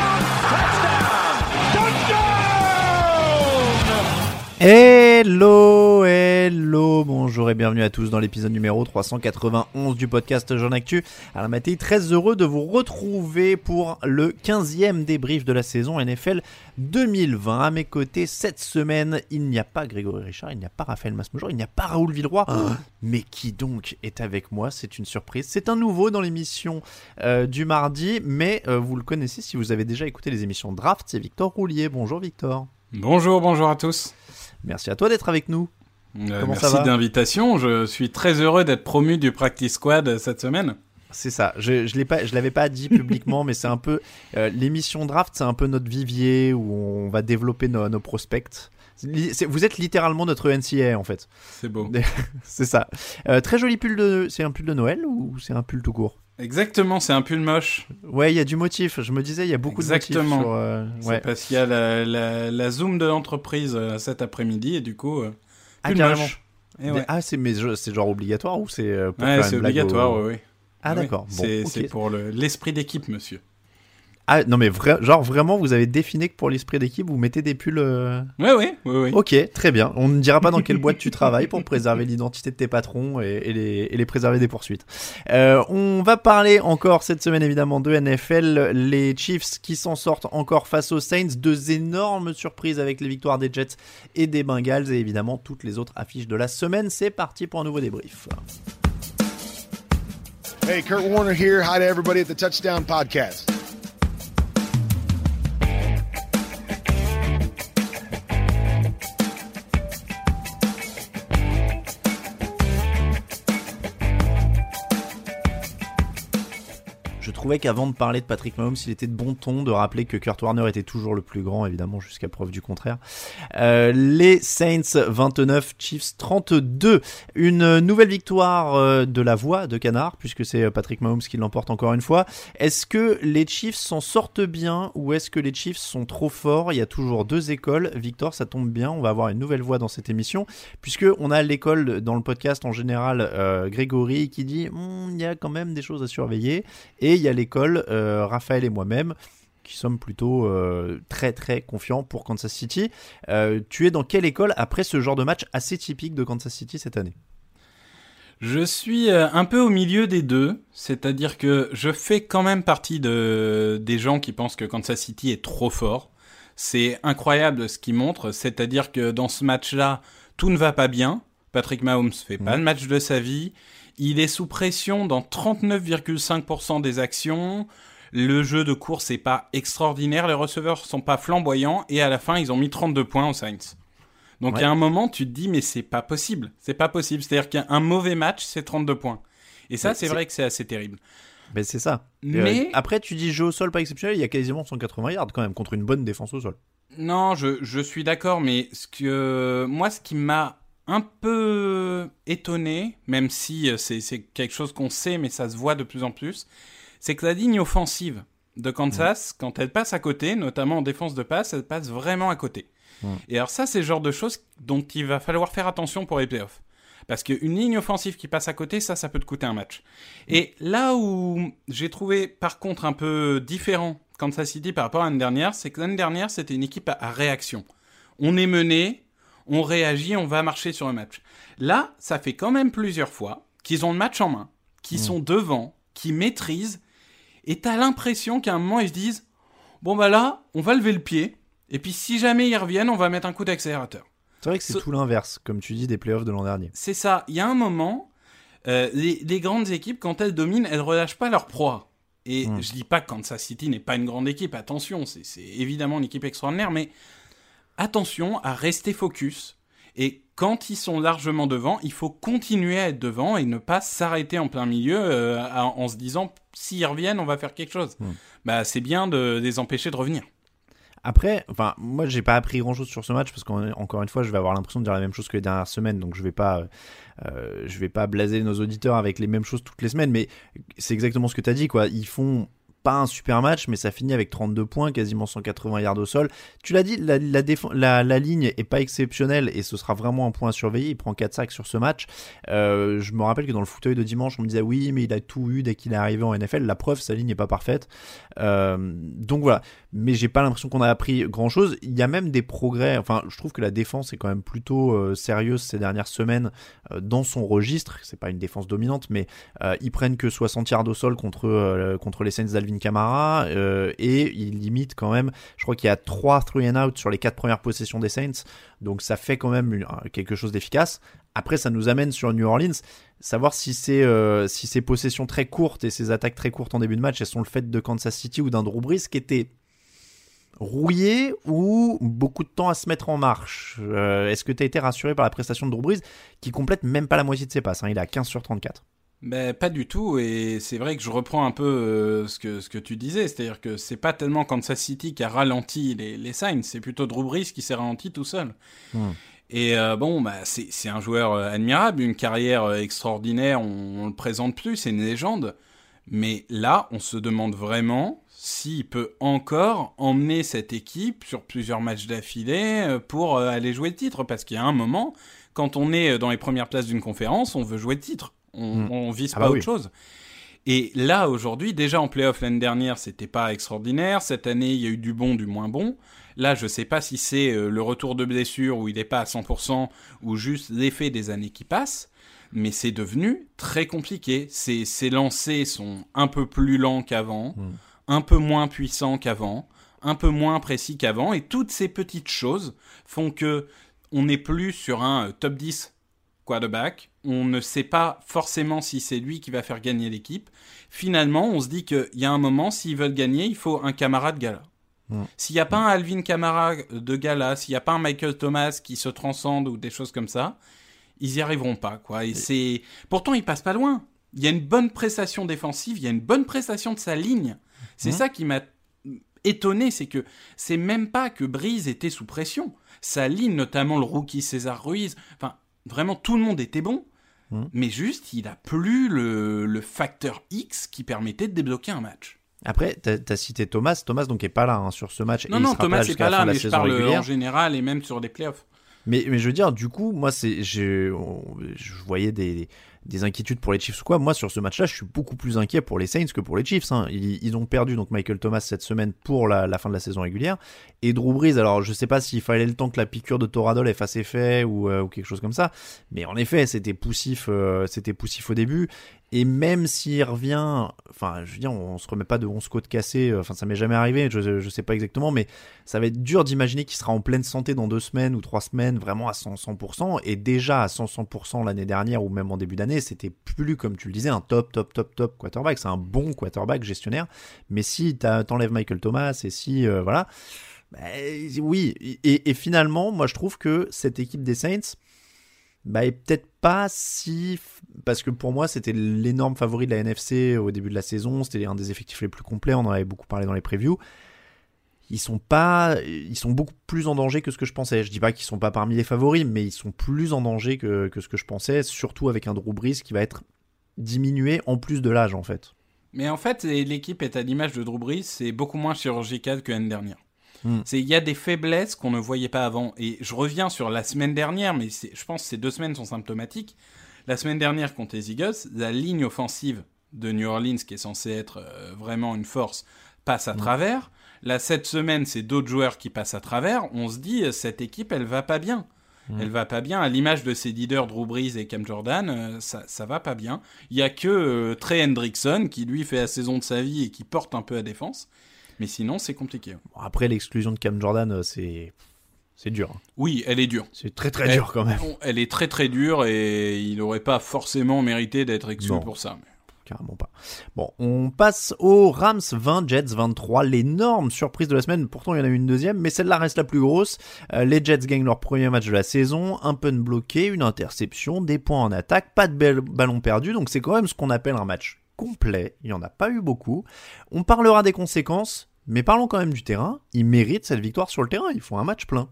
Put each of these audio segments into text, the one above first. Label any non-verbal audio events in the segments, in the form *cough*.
Touchdown. Hello, hello, bonjour et bienvenue à tous dans l'épisode numéro 391 du podcast Jean Actu. Alors Mathé, très heureux de vous retrouver pour le 15e débrief de la saison NFL 2020. À mes côtés, cette semaine, il n'y a pas Grégory Richard, il n'y a pas Raphaël Masmejour, il n'y a pas Raoul Villeroy. Mais qui donc est avec moi? C'est une surprise. C'est un nouveau dans l'émission euh, du mardi, mais euh, vous le connaissez si vous avez déjà écouté les émissions Draft, c'est Victor Roulier. Bonjour Victor. Bonjour, bonjour à tous. Merci à toi d'être avec nous. Euh, merci d'invitation. Je suis très heureux d'être promu du Practice Squad cette semaine. C'est ça. Je je l'ai pas, je l'avais pas dit publiquement, *laughs* mais c'est un peu euh, l'émission draft, c'est un peu notre vivier où on va développer nos, nos prospects. Vous êtes littéralement notre NCA en fait. C'est beau. *laughs* C'est ça. Euh, très joli pull de. C'est un pull de Noël ou c'est un pull tout court? Exactement, c'est un pull moche. Ouais, il y a du motif. Je me disais, il y a beaucoup Exactement. de motifs euh, C'est ouais. parce qu'il y a la, la, la Zoom de l'entreprise euh, cet après-midi et du coup, euh, Ah, pull carrément. moche. Et ouais, Ah, c'est mais c'est genre obligatoire ou c'est euh, pour Ouais, c'est obligatoire, au- oui. Ah d'accord. Bon, c'est ok. c'est pour le- l'esprit d'équipe, monsieur. Ah non mais genre vraiment vous avez défini que pour l'esprit d'équipe vous mettez des pulls. euh, Oui, oui, oui, oui. Ok, très bien. On ne dira pas dans quelle boîte tu travailles pour *laughs* préserver l'identité de tes patrons et, et les, et les préserver des poursuites. Euh, on va parler encore cette semaine évidemment de NFL, les Chiefs qui s'en sortent encore face aux Saints, deux énormes surprises avec les victoires des Jets et des Bengals et évidemment toutes les autres affiches de la semaine. C'est parti pour un nouveau débrief. Hey, Kurt Warner here. Hi to everybody at the Touchdown Podcast. Qu'avant de parler de Patrick Mahomes, il était de bon ton de rappeler que Kurt Warner était toujours le plus grand, évidemment, jusqu'à preuve du contraire. Euh, les Saints 29, Chiefs 32. Une nouvelle victoire euh, de la voix de Canard, puisque c'est euh, Patrick Mahomes qui l'emporte encore une fois. Est-ce que les Chiefs s'en sortent bien ou est-ce que les Chiefs sont trop forts? Il y a toujours deux écoles. Victor, ça tombe bien, on va avoir une nouvelle voix dans cette émission, puisque on a l'école dans le podcast en général, Grégory, qui dit Hmm, il y a quand même des choses à surveiller. Et il y a l'école, euh, Raphaël et moi-même, qui sommes plutôt euh, très très confiants pour Kansas City. Euh, tu es dans quelle école après ce genre de match assez typique de Kansas City cette année? Je suis un peu au milieu des deux, c'est-à-dire que je fais quand même partie de, des gens qui pensent que Kansas City est trop fort. C'est incroyable ce qu'il montre, c'est-à-dire que dans ce match-là, tout ne va pas bien. Patrick Mahomes fait pas le match de sa vie. Il est sous pression dans 39,5% des actions. Le jeu de course est pas extraordinaire. Les receveurs sont pas flamboyants. Et à la fin, ils ont mis 32 points aux Saints. Donc Ouais. il y a un moment, tu te dis, mais c'est pas possible. C'est pas possible. C'est-à-dire qu'un mauvais match, c'est 32 points. Et ça, Ouais, c'est vrai que c'est assez terrible. Ben, c'est ça. Mais- Euh, après, tu dis jeu au sol pas exceptionnel, il y a quasiment 180 yards quand même contre une bonne défense au sol. Non, je, je suis d'accord, mais ce que moi, ce qui m'a un peu étonné, même si euh, c'est quelque chose qu'on sait, mais ça se voit de plus en plus, c'est que la ligne offensive de Kansas, quand elle passe à côté, notamment en défense de passe, elle passe vraiment à côté. Et alors ça, c'est le genre de choses dont il va falloir faire attention pour les playoffs. Parce qu'une ligne offensive qui passe à côté, ça, ça peut te coûter un match. Et là où j'ai trouvé, par contre, un peu différent Kansas City par rapport à l'année dernière, c'est que l'année dernière, c'était une équipe à, à réaction. On est mené, on réagit, on va marcher sur le match. Là, ça fait quand même plusieurs fois qu'ils ont le match en main, qu'ils sont devant, qu'ils maîtrisent, et t'as l'impression qu'à un moment, ils se disent, bon bah là, on va lever le pied, et puis si jamais ils reviennent, on va mettre un coup d'accélérateur. C'est vrai que c'est Ce- tout l'inverse, comme tu dis, des playoffs de l'an dernier. C'est ça. Il y a un moment, euh, les, les grandes équipes, quand elles dominent, elles relâchent pas leur proie. Et Mm. je dis pas que Kansas City n'est pas une grande équipe. Attention, c'est évidemment une équipe extraordinaire, mais attention à rester focus. Et quand ils sont largement devant, il faut continuer à être devant et ne pas s'arrêter en plein milieu euh, en se disant s'ils reviennent, on va faire quelque chose. Mm. Bah, c'est bien de les empêcher de revenir. Après, enfin, moi, j'ai pas appris grand chose sur ce match parce qu'encore une fois, je vais avoir l'impression de dire la même chose que les dernières semaines, donc je vais pas, euh, je vais pas blaser nos auditeurs avec les mêmes choses toutes les semaines, mais c'est exactement ce que tu as dit, quoi. Ils font pas un super match, mais ça finit avec 32 points, quasiment 180 yards au sol. Tu l'as dit, la, ligne est pas exceptionnelle et ce sera vraiment un point à surveiller. Il prend 4 sacs sur ce match. Euh, je me rappelle que dans le fauteuil de dimanche, on me disait oui, mais il a tout eu dès qu'il est arrivé en NFL. La preuve, sa ligne n'est pas parfaite. Euh, donc voilà. Mais j'ai pas l'impression qu'on a appris grand chose. Il y a même des progrès. Enfin, je trouve que la défense est quand même plutôt euh, sérieuse ces dernières semaines euh, dans son registre. C'est pas une défense dominante, mais euh, ils prennent que 60 yards au sol contre, euh, contre les Saints d'Alvin Kamara euh, et ils limitent quand même. Je crois qu'il y a 3 three and out sur les 4 premières possessions des Saints. Donc ça fait quand même une- quelque chose d'efficace. Après, ça nous amène sur New Orleans. Savoir si, euh, si ces possessions très courtes et ces attaques très courtes en début de match, elles sont le fait de Kansas City ou d'un Drew Brees qui était rouillé ou beaucoup de temps à se mettre en marche. Euh, Est-ce que tu as été rassuré par la prestation de Drew Brees qui complète même pas la moitié de ses passes hein, Il est à 15 sur 34. Ben, pas du tout, et c'est vrai que je reprends un peu euh, ce, que, ce que tu disais, c'est-à-dire que c'est pas tellement Kansas City qui a ralenti les, les signs, c'est plutôt Drew Brees qui s'est ralenti tout seul. Hmm. Et euh, bon, bah, c'est c'est un joueur admirable, une carrière extraordinaire, on, on le présente plus, c'est une légende. Mais là, on se demande vraiment s'il peut encore emmener cette équipe sur plusieurs matchs d'affilée euh, pour euh, aller jouer le titre. Parce qu'il y a un moment, quand on est dans les premières places d'une conférence, on veut jouer le titre. On, Mm. on vise Ah pas bah autre oui. chose. Et là, aujourd'hui, déjà en playoff l'année dernière, c'était pas extraordinaire. Cette année, il y a eu du bon, du moins bon. Là, je sais pas si c'est euh, le retour de blessure où il n'est pas à 100% ou juste l'effet des années qui passent. Mais c'est devenu très compliqué. Ses, ses lancers sont un peu plus lents qu'avant, Mm. Un peu moins puissants qu'avant, un peu moins précis qu'avant. Et toutes ces petites choses font que on n'est plus sur un euh, top 10 quarterback. On ne sait pas forcément si c'est lui qui va faire gagner l'équipe. Finalement, on se dit qu'il y a un moment, s'ils veulent gagner, il faut un camarade gala. S'il n'y a pas un Alvin Kamara de gala, s'il n'y a pas un Michael Thomas qui se transcende ou des choses comme ça, ils y arriveront pas, quoi. Et c'est, pourtant, ils passent pas loin. Il y a une bonne prestation défensive, il y a une bonne prestation de sa ligne. C'est Mhm. ça qui m'a étonné, c'est que c'est même pas que Breeze était sous pression. Sa ligne, notamment le rookie César Ruiz, enfin, vraiment tout le monde était bon. Mhm. Mais juste, il a plus le, le facteur X qui permettait de débloquer un match. Après, tu as, cité Thomas. Thomas donc est pas là hein, sur ce match. Non, et il non, sera Thomas, jusqu'à pas là, mais je parle régulière. en général et même sur des playoffs. Mais, mais je veux dire, du coup, moi, c'est, je voyais des, des inquiétudes pour les Chiefs ou quoi. Moi, sur ce match-là, je suis beaucoup plus inquiet pour les Saints que pour les Chiefs. hein. Ils, ont perdu donc Michael Thomas cette semaine pour la, fin de la saison régulière. Et Drew Brees, alors je sais pas s'il fallait le temps que la piqûre de Toradol ait fasse effet ou, euh, ou quelque chose comme ça. Mais en effet, c'était poussif, euh, c'était poussif au début. Et même s'il revient, enfin, je veux dire, on, se remet pas de 11 côtes cassées, euh, enfin, ça m'est jamais arrivé, je, sais pas exactement, mais ça va être dur d'imaginer qu'il sera en pleine santé dans deux semaines ou trois semaines, vraiment à 100, 100%, et déjà à 100, 100% l'année dernière ou même en début d'année, c'était plus, comme tu le disais, un top, top, top, top quarterback, c'est un bon quarterback gestionnaire, mais si t'enlèves Michael Thomas et si, euh, voilà, Bah, oui, et, finalement, moi je trouve que cette équipe des Saints bah, est peut-être pas si. Parce que pour moi, c'était l'énorme favori de la NFC au début de la saison, c'était un des effectifs les plus complets, on en avait beaucoup parlé dans les previews. Ils sont pas, ils sont beaucoup plus en danger que ce que je pensais. Je dis pas qu'ils sont pas parmi les favoris, mais ils sont plus en danger que, que ce que je pensais, surtout avec un Drew Brees qui va être diminué en plus de l'âge en fait. Mais en fait, l'équipe est à l'image de Drew Brees, c'est beaucoup moins chirurgical que l'année dernière. Hmm. Il y a des faiblesses qu'on ne voyait pas avant. Et je reviens sur la semaine dernière, mais je pense que ces deux semaines sont symptomatiques. La semaine dernière contre les Eagles, la ligne offensive de New Orleans, qui est censée être euh, vraiment une force, passe à hmm. travers. Là, cette semaine, c'est d'autres joueurs qui passent à travers. On se dit, euh, cette équipe, elle va pas bien. Hmm. Elle va pas bien. À l'image de ses leaders Drew Brees et Cam Jordan, euh, ça, ça va pas bien. Il y a que Trey Hendrickson qui lui fait la saison de sa vie et qui porte un peu à défense. Mais sinon, c'est compliqué. après, l'exclusion de Cam Jordan, euh, c'est. C'est dur. Hein. Oui, elle est dure. C'est très très dur quand même. Elle est très très dure et il n'aurait pas forcément mérité d'être exclu pour ça. Carrément pas. Bon, on passe aux Rams 20, Jets 23. L'énorme surprise de la semaine. Pourtant, il y en a eu une deuxième, mais celle-là reste la plus grosse. Euh, les Jets gagnent leur premier match de la saison. Un pun bloqué, une interception, des points en attaque, pas de ballon perdu. Donc c'est quand même ce qu'on appelle un match complet. Il n'y en a pas eu beaucoup. On parlera des conséquences. Mais parlons quand même du terrain. Ils méritent cette victoire sur le terrain. Ils font un match plein.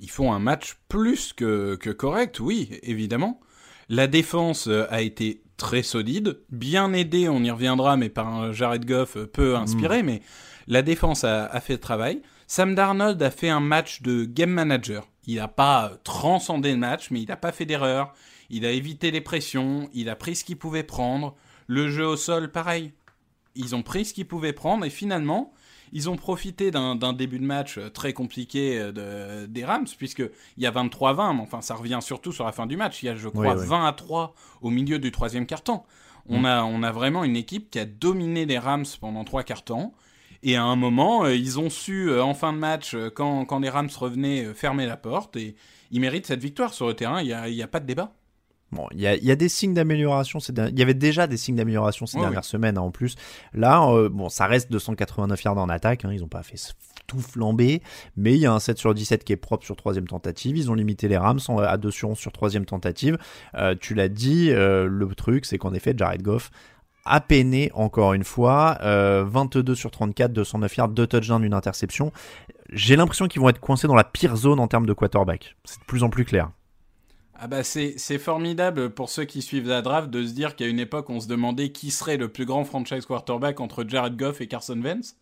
Ils font un match plus que, correct, oui, évidemment. La défense euh, a été très solide, bien aidée, on y reviendra, mais par un Jared Goff euh, peu inspiré, mm. mais la défense a, fait le travail. Sam Darnold a fait un match de game manager. Il n'a pas transcendé le match, mais il n'a pas fait d'erreur. Il a évité les pressions, il a pris ce qu'il pouvait prendre. Le jeu au sol, pareil ils ont pris ce qu'ils pouvaient prendre et finalement, ils ont profité d'un début de match euh, très compliqué euh, des Rams, puisqu'il y a 23-20, mais enfin, ça revient surtout sur la fin du match. Il y a, je crois, 20 à 3 au milieu du troisième quart-temps. On, mm. a, on a vraiment une équipe qui a dominé les Rams pendant trois quarts-temps. Et à un moment, euh, ils ont su, en fin de match, quand, quand les Rams revenaient, fermer la porte. Et ils méritent cette victoire sur le terrain, il n'y a, a pas de débat. Bon, il y a, des signes d'amélioration. Il y avait déjà des signes d'amélioration ces dernières semaines hein, en plus. Là, euh, bon, ça reste 289 yards en attaque. Hein, ils n'ont pas fait tout flamber, mais il y a un 7 sur 17 qui est propre sur troisième tentative. Ils ont limité les Rams à 2 sur 11 sur troisième tentative. Euh, tu l'as dit, euh, le truc, c'est qu'en effet, Jared Goff a peiné encore une fois. 22 sur 34, 209 yards, 2 touchdowns, une interception. J'ai l'impression qu'ils vont être coincés dans la pire zone en termes de quarterback. C'est de plus en plus clair. Ah bah c'est formidable pour ceux qui suivent la draft de se dire qu'à une époque on se demandait qui serait le plus grand franchise quarterback entre Jared Goff et Carson Wentz.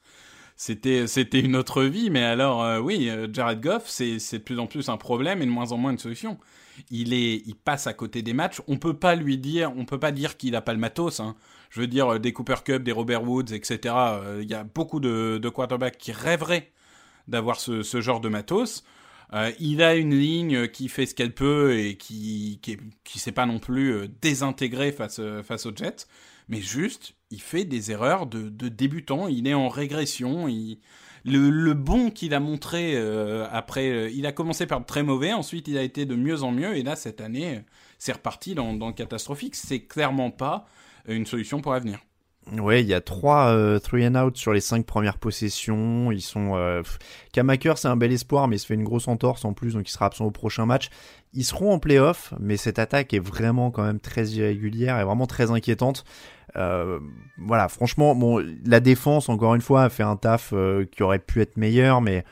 C'était une autre vie, mais alors euh, oui, euh, Jared Goff c'est de plus en plus un problème et de moins en moins une solution. Il est il passe à côté des matchs. On peut pas lui dire, on peut pas dire qu'il a pas le matos. Hein. Je veux dire des Cooper Cup, des Robert Woods, etc. Euh, il y a beaucoup de, de quarterbacks qui rêveraient d'avoir ce, ce genre de matos. Euh, il a une ligne qui fait ce qu'elle peut et qui qui, s'est pas non plus euh, désintégrée face euh, face aux Jets, mais juste il fait des erreurs de, débutant. Il est en régression. Le bon qu'il a montré après, il a commencé par très mauvais, ensuite il a été de mieux en mieux et là cette année c'est reparti dans, dans le catastrophique. C'est clairement pas une solution pour l'avenir. Ouais, il y a trois euh, three and out sur les cinq premières possessions. Ils sont euh, Kamaker, c'est un bel espoir, mais il se fait une grosse entorse en plus, donc il sera absent au prochain match. Ils seront en playoff, mais cette attaque est vraiment quand même très irrégulière et vraiment très inquiétante. Euh, voilà, franchement, bon, la défense encore une fois a fait un taf euh, qui aurait pu être meilleur, mais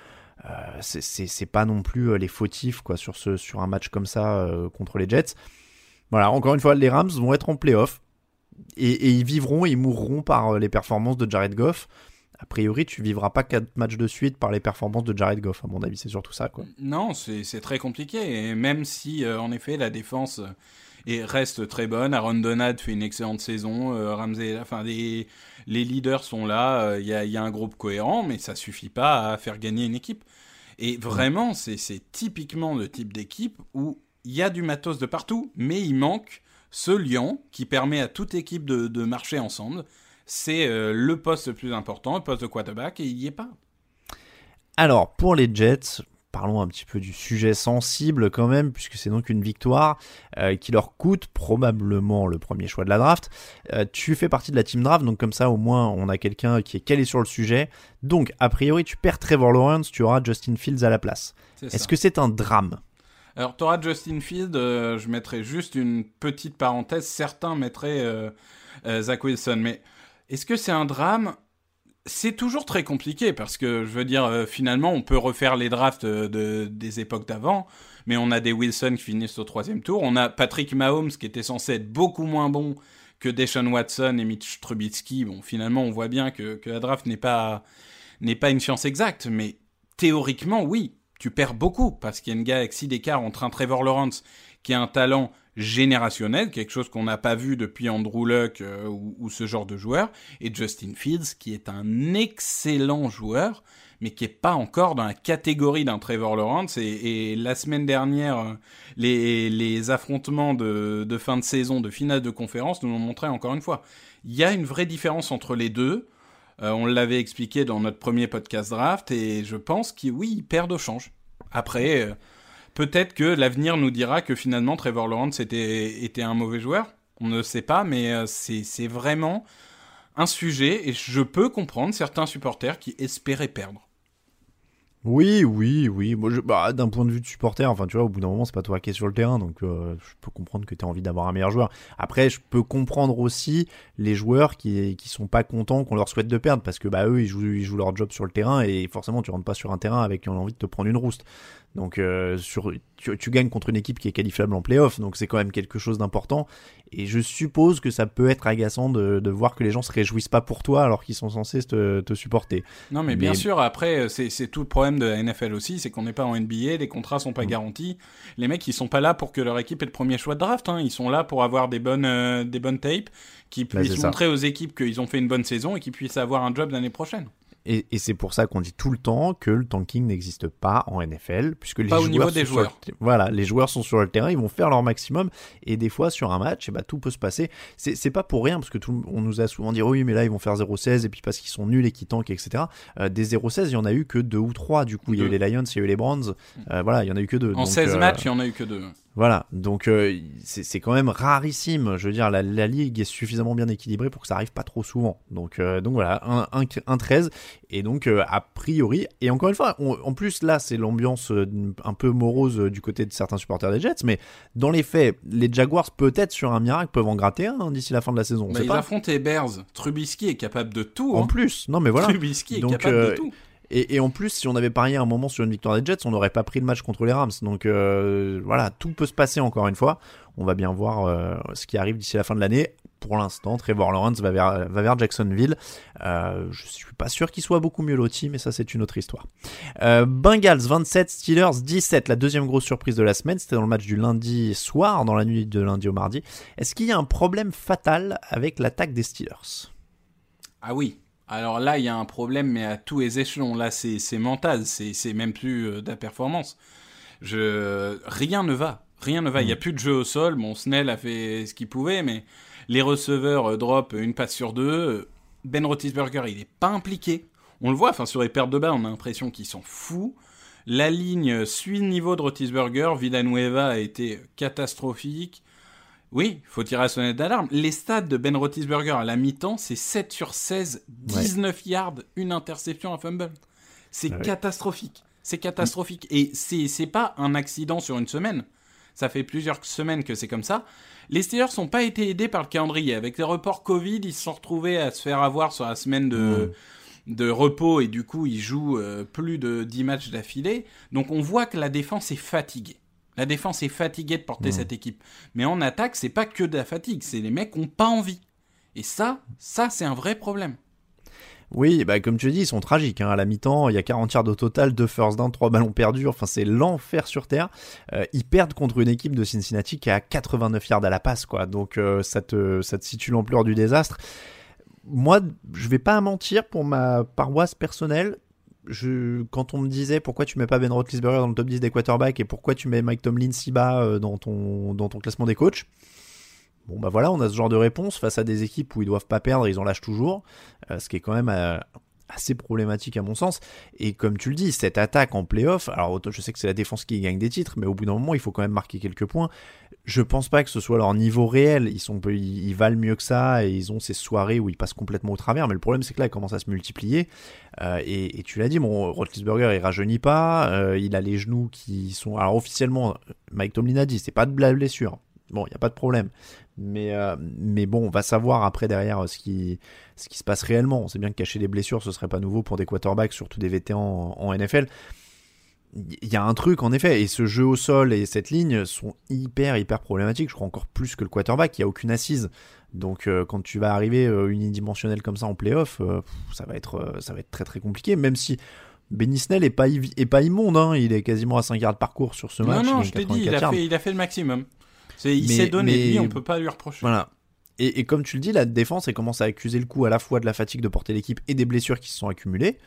euh, c'est pas non plus les fautifs quoi sur ce sur un match comme ça contre les Jets. Voilà, encore une fois, les Rams vont être en playoff et, ils vivront, ils mourront par euh, les performances de Jared Goff. A priori, tu vivras pas quatre matchs de suite par les performances de Jared Goff. À mon avis, c'est surtout ça, quoi. Non, c'est très compliqué. Et même si, euh, en effet, la défense euh, reste très bonne, Aaron Donald fait une excellente saison, Ramsey, enfin, les, les leaders sont là. Il y, a, y, a, un groupe cohérent, mais ça suffit pas à faire gagner une équipe. Et vraiment, c'est typiquement le type d'équipe où il y a du matos de partout, mais il manque ce lien qui permet à toute équipe de, marcher ensemble. C'est euh, le poste le plus important, le poste de quarterback, et il n'y est pas. Alors, pour les Jets, parlons un petit peu du sujet sensible quand même, puisque c'est donc une victoire euh, qui leur coûte probablement le premier choix de la draft. Euh, tu fais partie de la team draft, donc comme ça au moins on a quelqu'un qui est calé sur le sujet. Donc a priori tu perds Trevor Lawrence, tu auras Justin Fields à la place. Est-ce que c'est un drame? Alors, tu auras Justin Fields, euh, je mettrai juste une petite parenthèse. Certains mettraient Zach Wilson, mais est-ce que c'est un drame? C'est toujours très compliqué parce que je veux dire euh, finalement on peut refaire les drafts euh, de, des époques d'avant, mais on a des Wilson qui finissent au troisième tour, on a Patrick Mahomes qui était censé être beaucoup moins bon que Deshaun Watson et Mitch Trubisky. Bon finalement on voit bien que, que la draft n'est pas n'est pas une science exacte, mais théoriquement oui, tu perds beaucoup parce qu'il y a une galaxie d'écart entre un Trevor Lawrence qui a un talent générationnel, quelque chose qu'on n'a pas vu depuis Andrew Luck euh, ou, ce genre de joueur, et Justin Fields, qui est un excellent joueur, mais qui est pas encore dans la catégorie d'un Trevor Lawrence. Et, la semaine dernière, euh, les, affrontements de, de, fin de saison, de finale de conférence, nous l'ont montré encore une fois. Il y a une vraie différence entre les deux. Euh, on l'avait expliqué dans notre premier podcast draft, et je pense qu'ils, oui, au change. Après, Peut-être que l'avenir nous dira que finalement Trevor Lawrence était, était un mauvais joueur. On ne sait pas, mais euh, c'est vraiment un sujet et je peux comprendre certains supporters qui espéraient perdre. Oui, oui, oui. Moi, bah, d'un point de vue de supporter, enfin, tu vois, au bout d'un moment, c'est pas toi qui es sur le terrain, donc euh, je peux comprendre que tu as envie d'avoir un meilleur joueur. Après, je peux comprendre aussi les joueurs qui qui sont pas contents qu'on leur souhaite de perdre, parce que bah eux, ils jouent, ils jouent leur job sur le terrain et forcément, tu rentres pas sur un terrain avec envie de te prendre une rouste. Donc euh, sur, tu, gagnes contre une équipe qui est qualifiable en playoff, donc c'est quand même quelque chose d'important. Et je suppose que ça peut être agaçant de, de, voir que les gens se réjouissent pas pour toi alors qu'ils sont censés te, te, supporter. Non, mais, bien sûr, après, c'est tout le problème de la NFL aussi, c'est qu'on n'est pas en NBA, les contrats sont pas mm. garantis. Les mecs, ils sont pas là pour que leur équipe ait le premier choix de draft, hein. ils sont là pour avoir des bonnes, euh, des bonnes tapes, qui bah, puissent montrer aux équipes qu'ils ont fait une bonne saison et qu'ils puissent avoir un job l'année prochaine. Et, et c'est pour ça qu'on dit tout le temps que le tanking n'existe pas en NFL, puisque les pas joueurs au niveau des joueurs. voilà, les joueurs sont sur le terrain, ils vont faire leur maximum, et des fois sur un match, et eh bah, ben, tout peut se passer. C'est pas pour rien, parce que tout, on nous a souvent dit oui, mais là ils vont faire 0-16, et puis parce qu'ils sont nuls et qu'ils tankent, etc. Euh, des 0-16, il y en a eu que deux ou trois. Du coup, il y a eu les Lions, il y a eu les Browns. Euh, voilà, il y en a eu que deux. En 16 euh, matchs, il y en a eu que deux. Voilà, donc euh, c'est quand même rarissime. Je veux dire, la, ligue est suffisamment bien équilibrée pour que ça arrive pas trop souvent. Donc, euh, donc voilà, un, un, un, 13. Et donc, euh, a priori, et encore une fois, en plus, là, c'est l'ambiance un peu morose du côté de certains supporters des Jets. Mais dans les faits, les Jaguars, peut-être sur un miracle, peuvent en gratter un d'ici la fin de la saison. Bah, ils affrontent les Bears. Trubisky est capable de tout. En hein. plus, non mais voilà. Trubisky est capable de tout. Et, en plus, si on avait parié un moment sur une victoire des Jets, on n'aurait pas pris le match contre les Rams. Donc euh, voilà, tout peut se passer encore une fois. On va bien voir euh, ce qui arrive d'ici la fin de l'année. Pour l'instant, Trevor Lawrence va vers, Jacksonville. Euh, je suis pas sûr qu'il soit beaucoup mieux loti, mais ça c'est une autre histoire. Euh, Bengals 27, Steelers 17. La deuxième grosse surprise de la semaine, c'était dans le match du lundi soir, dans la nuit de lundi au mardi. Est-ce qu'il y a un problème fatal avec l'attaque des Steelers? Ah oui, alors là, il y a un problème, mais à tous les échelons. Là, c'est mental, c'est même plus euh, de la performance. Je... Rien ne va. Rien ne va. Il n'y a mm. plus de jeu au sol. Bon, Snell a fait ce qu'il pouvait, mais les receveurs euh, drop une passe sur deux. Ben Roethlisberger, il n'est pas impliqué. On le voit, enfin, sur les pertes de bas, on a l'impression qu'ils s'en fout. La ligne suit le niveau de Roethlisberger. Villanueva a été catastrophique. Oui, faut tirer la sonnette d'alarme. Les stats de Ben Roethlisberger à la mi-temps, c'est 7 sur 16, 19 yards, une interception, un fumble. C'est ah catastrophique. C'est catastrophique. Et c'est, c'est pas un accident sur une semaine. Ça fait plusieurs semaines que c'est comme ça. Les Steelers n'ont pas été aidés par le calendrier. Avec les reports Covid, ils se sont retrouvés à se faire avoir sur la semaine de, de repos et du coup, ils jouent euh, plus de 10 matchs d'affilée. Donc on voit que la défense est fatiguée. La défense est fatiguée de porter cette équipe. Mais en attaque, c'est pas que de la fatigue, c'est les mecs qui n'ont pas envie. Et ça, ça, c'est un vrai problème. Oui, bah comme tu dis, ils sont tragiques. Hein. À la mi-temps, il y a 40 yards au total, 2 first down, 3 ballons perdus. Enfin, c'est l'enfer sur Terre. Euh, ils perdent contre une équipe de Cincinnati qui a 89 yards à la passe, quoi. Donc euh, ça, te, ça te situe l'ampleur du désastre. Moi, je vais pas mentir, pour ma paroisse personnelle, quand on me disait pourquoi tu mets pas Ben Roethlisberger dans le top 10 des quarterbacks et pourquoi tu mets Mike Tomlin si bas euh, dans ton, dans ton classement des coachs, bon bah voilà, on a ce genre de réponse face à des équipes où ils doivent pas perdre, ils en lâchent toujours, euh, ce qui est quand même euh, assez problématique à mon sens. Et comme tu le dis, cette attaque en playoff, alors je sais que c'est la défense qui gagne des titres, mais au bout d'un moment, il faut quand même marquer quelques points. Je pense pas que ce soit leur niveau réel. Ils, sont, ils, valent mieux que ça et ils ont ces soirées où ils passent complètement au travers. Mais le problème, c'est que là, ils commencent à se multiplier. Euh, et, tu l'as dit, mon Roethlisberger, il rajeunit pas. Euh, il a les genoux qui sont. Alors officiellement, Mike Tomlin a dit, c'est pas de blessure. Bon, il n'y a pas de problème. Mais, euh, mais bon, on va savoir après derrière ce qui, ce qui se passe réellement. On sait bien que cacher des blessures, ce serait pas nouveau pour des quarterbacks, surtout des vétérans en, NFL. Il y a un truc en effet, et ce jeu au sol et cette ligne sont hyper hyper problématiques. Je crois encore plus que le quarterback. Il n'y a aucune assise. Donc euh, quand tu vas arriver euh, unidimensionnel comme ça en playoff, ça va être ça va être très très compliqué. Même si Benny Snell est pas est pas immonde, hein. il est quasiment à 5 yards de parcours sur ce match. Non non, je t'ai dit, il a, fait, il a fait le maximum il s'est donné, lui, on peut pas lui reprocher. Voilà. Et, comme tu le dis, la défense, elle commence à accuser le coup à la fois de la fatigue de porter l'équipe et des blessures qui se sont accumulées.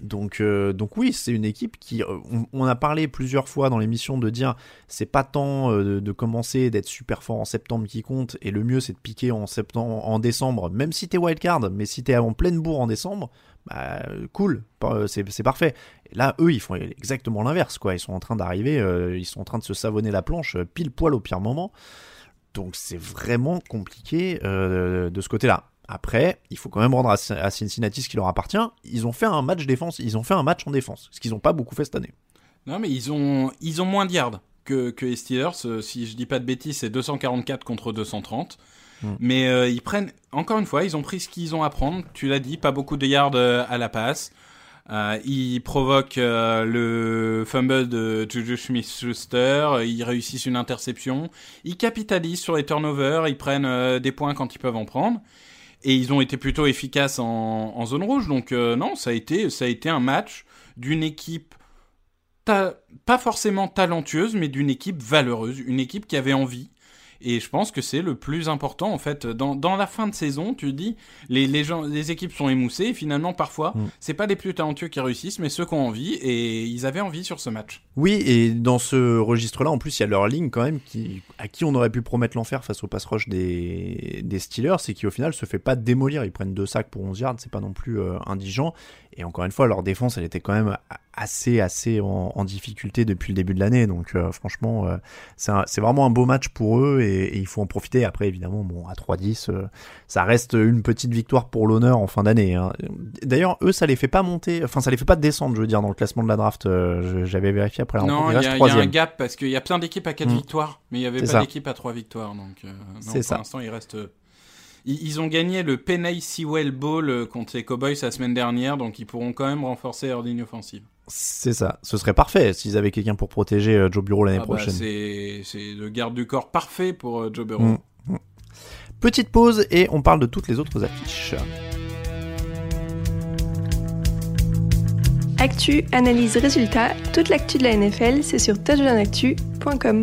Donc, euh, donc oui, c'est une équipe qui. Euh, on, a parlé plusieurs fois dans l'émission de dire c'est pas tant euh, de, commencer d'être super fort en septembre qui compte et le mieux c'est de piquer en septembre, en décembre, même si t'es wildcard, mais si t'es en pleine bourre en décembre, bah, cool, c'est parfait. Là, eux, ils font exactement l'inverse, quoi. Ils sont en train d'arriver, ils sont en train de se savonner la planche pile poil au pire moment. Donc c'est vraiment compliqué de ce côté-là. Après, il faut quand même rendre à, Cincinnati ce qui leur appartient. Ils ont fait un match défense, ils ont fait un match en défense, ce qu'ils n'ont pas beaucoup fait cette année. Non, mais ils ont, ils ont moins de yards que, que les Steelers. Euh, si je dis pas de bêtises, c'est 244 contre 230. Hmm. Mais euh, ils prennent, encore une fois, ils ont pris ce qu'ils ont à prendre. Tu l'as dit, pas beaucoup de yards euh, à la passe. ils provoquent le fumble de Juju Smith-Schuster, ils réussissent une interception, ils capitalisent sur les turnovers, ils prennent des points quand ils peuvent en prendre et ils ont été plutôt efficaces en, zone rouge. Donc euh, non, ça a été ça a été un match d'une équipe pas forcément talentueuse, mais d'une équipe valeureuse, une équipe qui avait envie, et je pense que c'est le plus important en fait. Dans, dans, la fin de saison, tu dis, les, les, gens, les équipes sont émoussées. Et finalement, parfois, mm. c'est pas les plus talentueux qui réussissent, mais ceux qui ont envie. Et ils avaient envie sur ce match. Oui, et dans ce registre-là, en plus, il y a leur ligne quand même qui, à qui on aurait pu promettre l'enfer face au pass rush des, des Steelers, et qui au final se fait pas démolir. Ils prennent deux sacs pour 11 yards, c'est pas non plus euh, indigent. Et encore une fois, leur défense, elle était quand même assez, assez en, difficulté depuis le début de l'année. Donc, euh, franchement, euh, c'est vraiment un beau match pour eux et, il faut en profiter. Après, évidemment, bon, à 3-10, euh, ça reste une petite victoire pour l'honneur en fin d'année. Hein. D'ailleurs, eux, ça les fait pas monter, enfin, ça les fait pas descendre, je veux dire, dans le classement de la draft. J'avais vérifié après la Non, il y, a un gap parce qu'il y a plein d'équipes à 4 mm. victoires, mais il y avait pas d'équipe à 3 victoires. Donc, non, pour l'instant, il reste ils, ont gagné le Penny Sewell Bowl contre les Cowboys la semaine dernière, donc ils pourront quand même renforcer leur ligne offensive. C'est ça, ce serait parfait s'ils avaient quelqu'un pour protéger euh, Joe Bureau l'année ah bah, prochaine. c'est le garde du corps parfait pour euh, Joe Bureau. Mm, mm. Petite pause et on parle de toutes les autres affiches. Actu, analyse, résultat, toute l'actu de la NFL, c'est sur touchdownactu.com.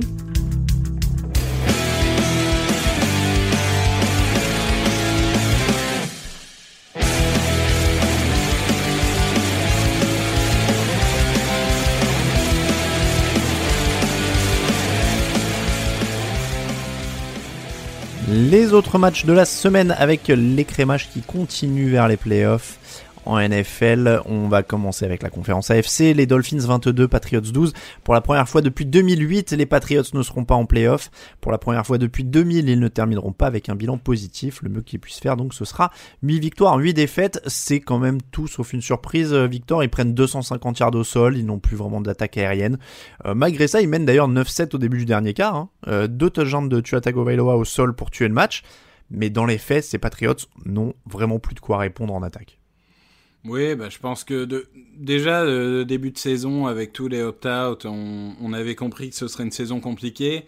Les autres matchs de la semaine avec l'écrémage qui continue vers les playoffs en NFL. On va commencer avec la conférence AFC. Les Dolphins 22, Patriots 12. Pour la première fois depuis 2008, les Patriots ne seront pas en playoff. Pour la première fois depuis 2000, ils ne termineront pas avec un bilan positif. Le mieux qu'ils puissent faire, donc, ce sera 8 victoires, 8 défaites. C'est quand même tout sauf une surprise. Euh, Victor, ils prennent 250 yards au sol. Ils n'ont plus vraiment d'attaque aérienne. Euh, malgré ça, ils mènent d'ailleurs 9-7 au début du dernier quart. Hein. Euh, deux touchdowns de Tua au sol pour tuer le match. Mais dans les faits, ces Patriots n'ont vraiment plus de quoi répondre en attaque. Oui, bah, je pense que de, déjà, le début de saison, avec tous les opt-out, on, avait compris que ce serait une saison compliquée.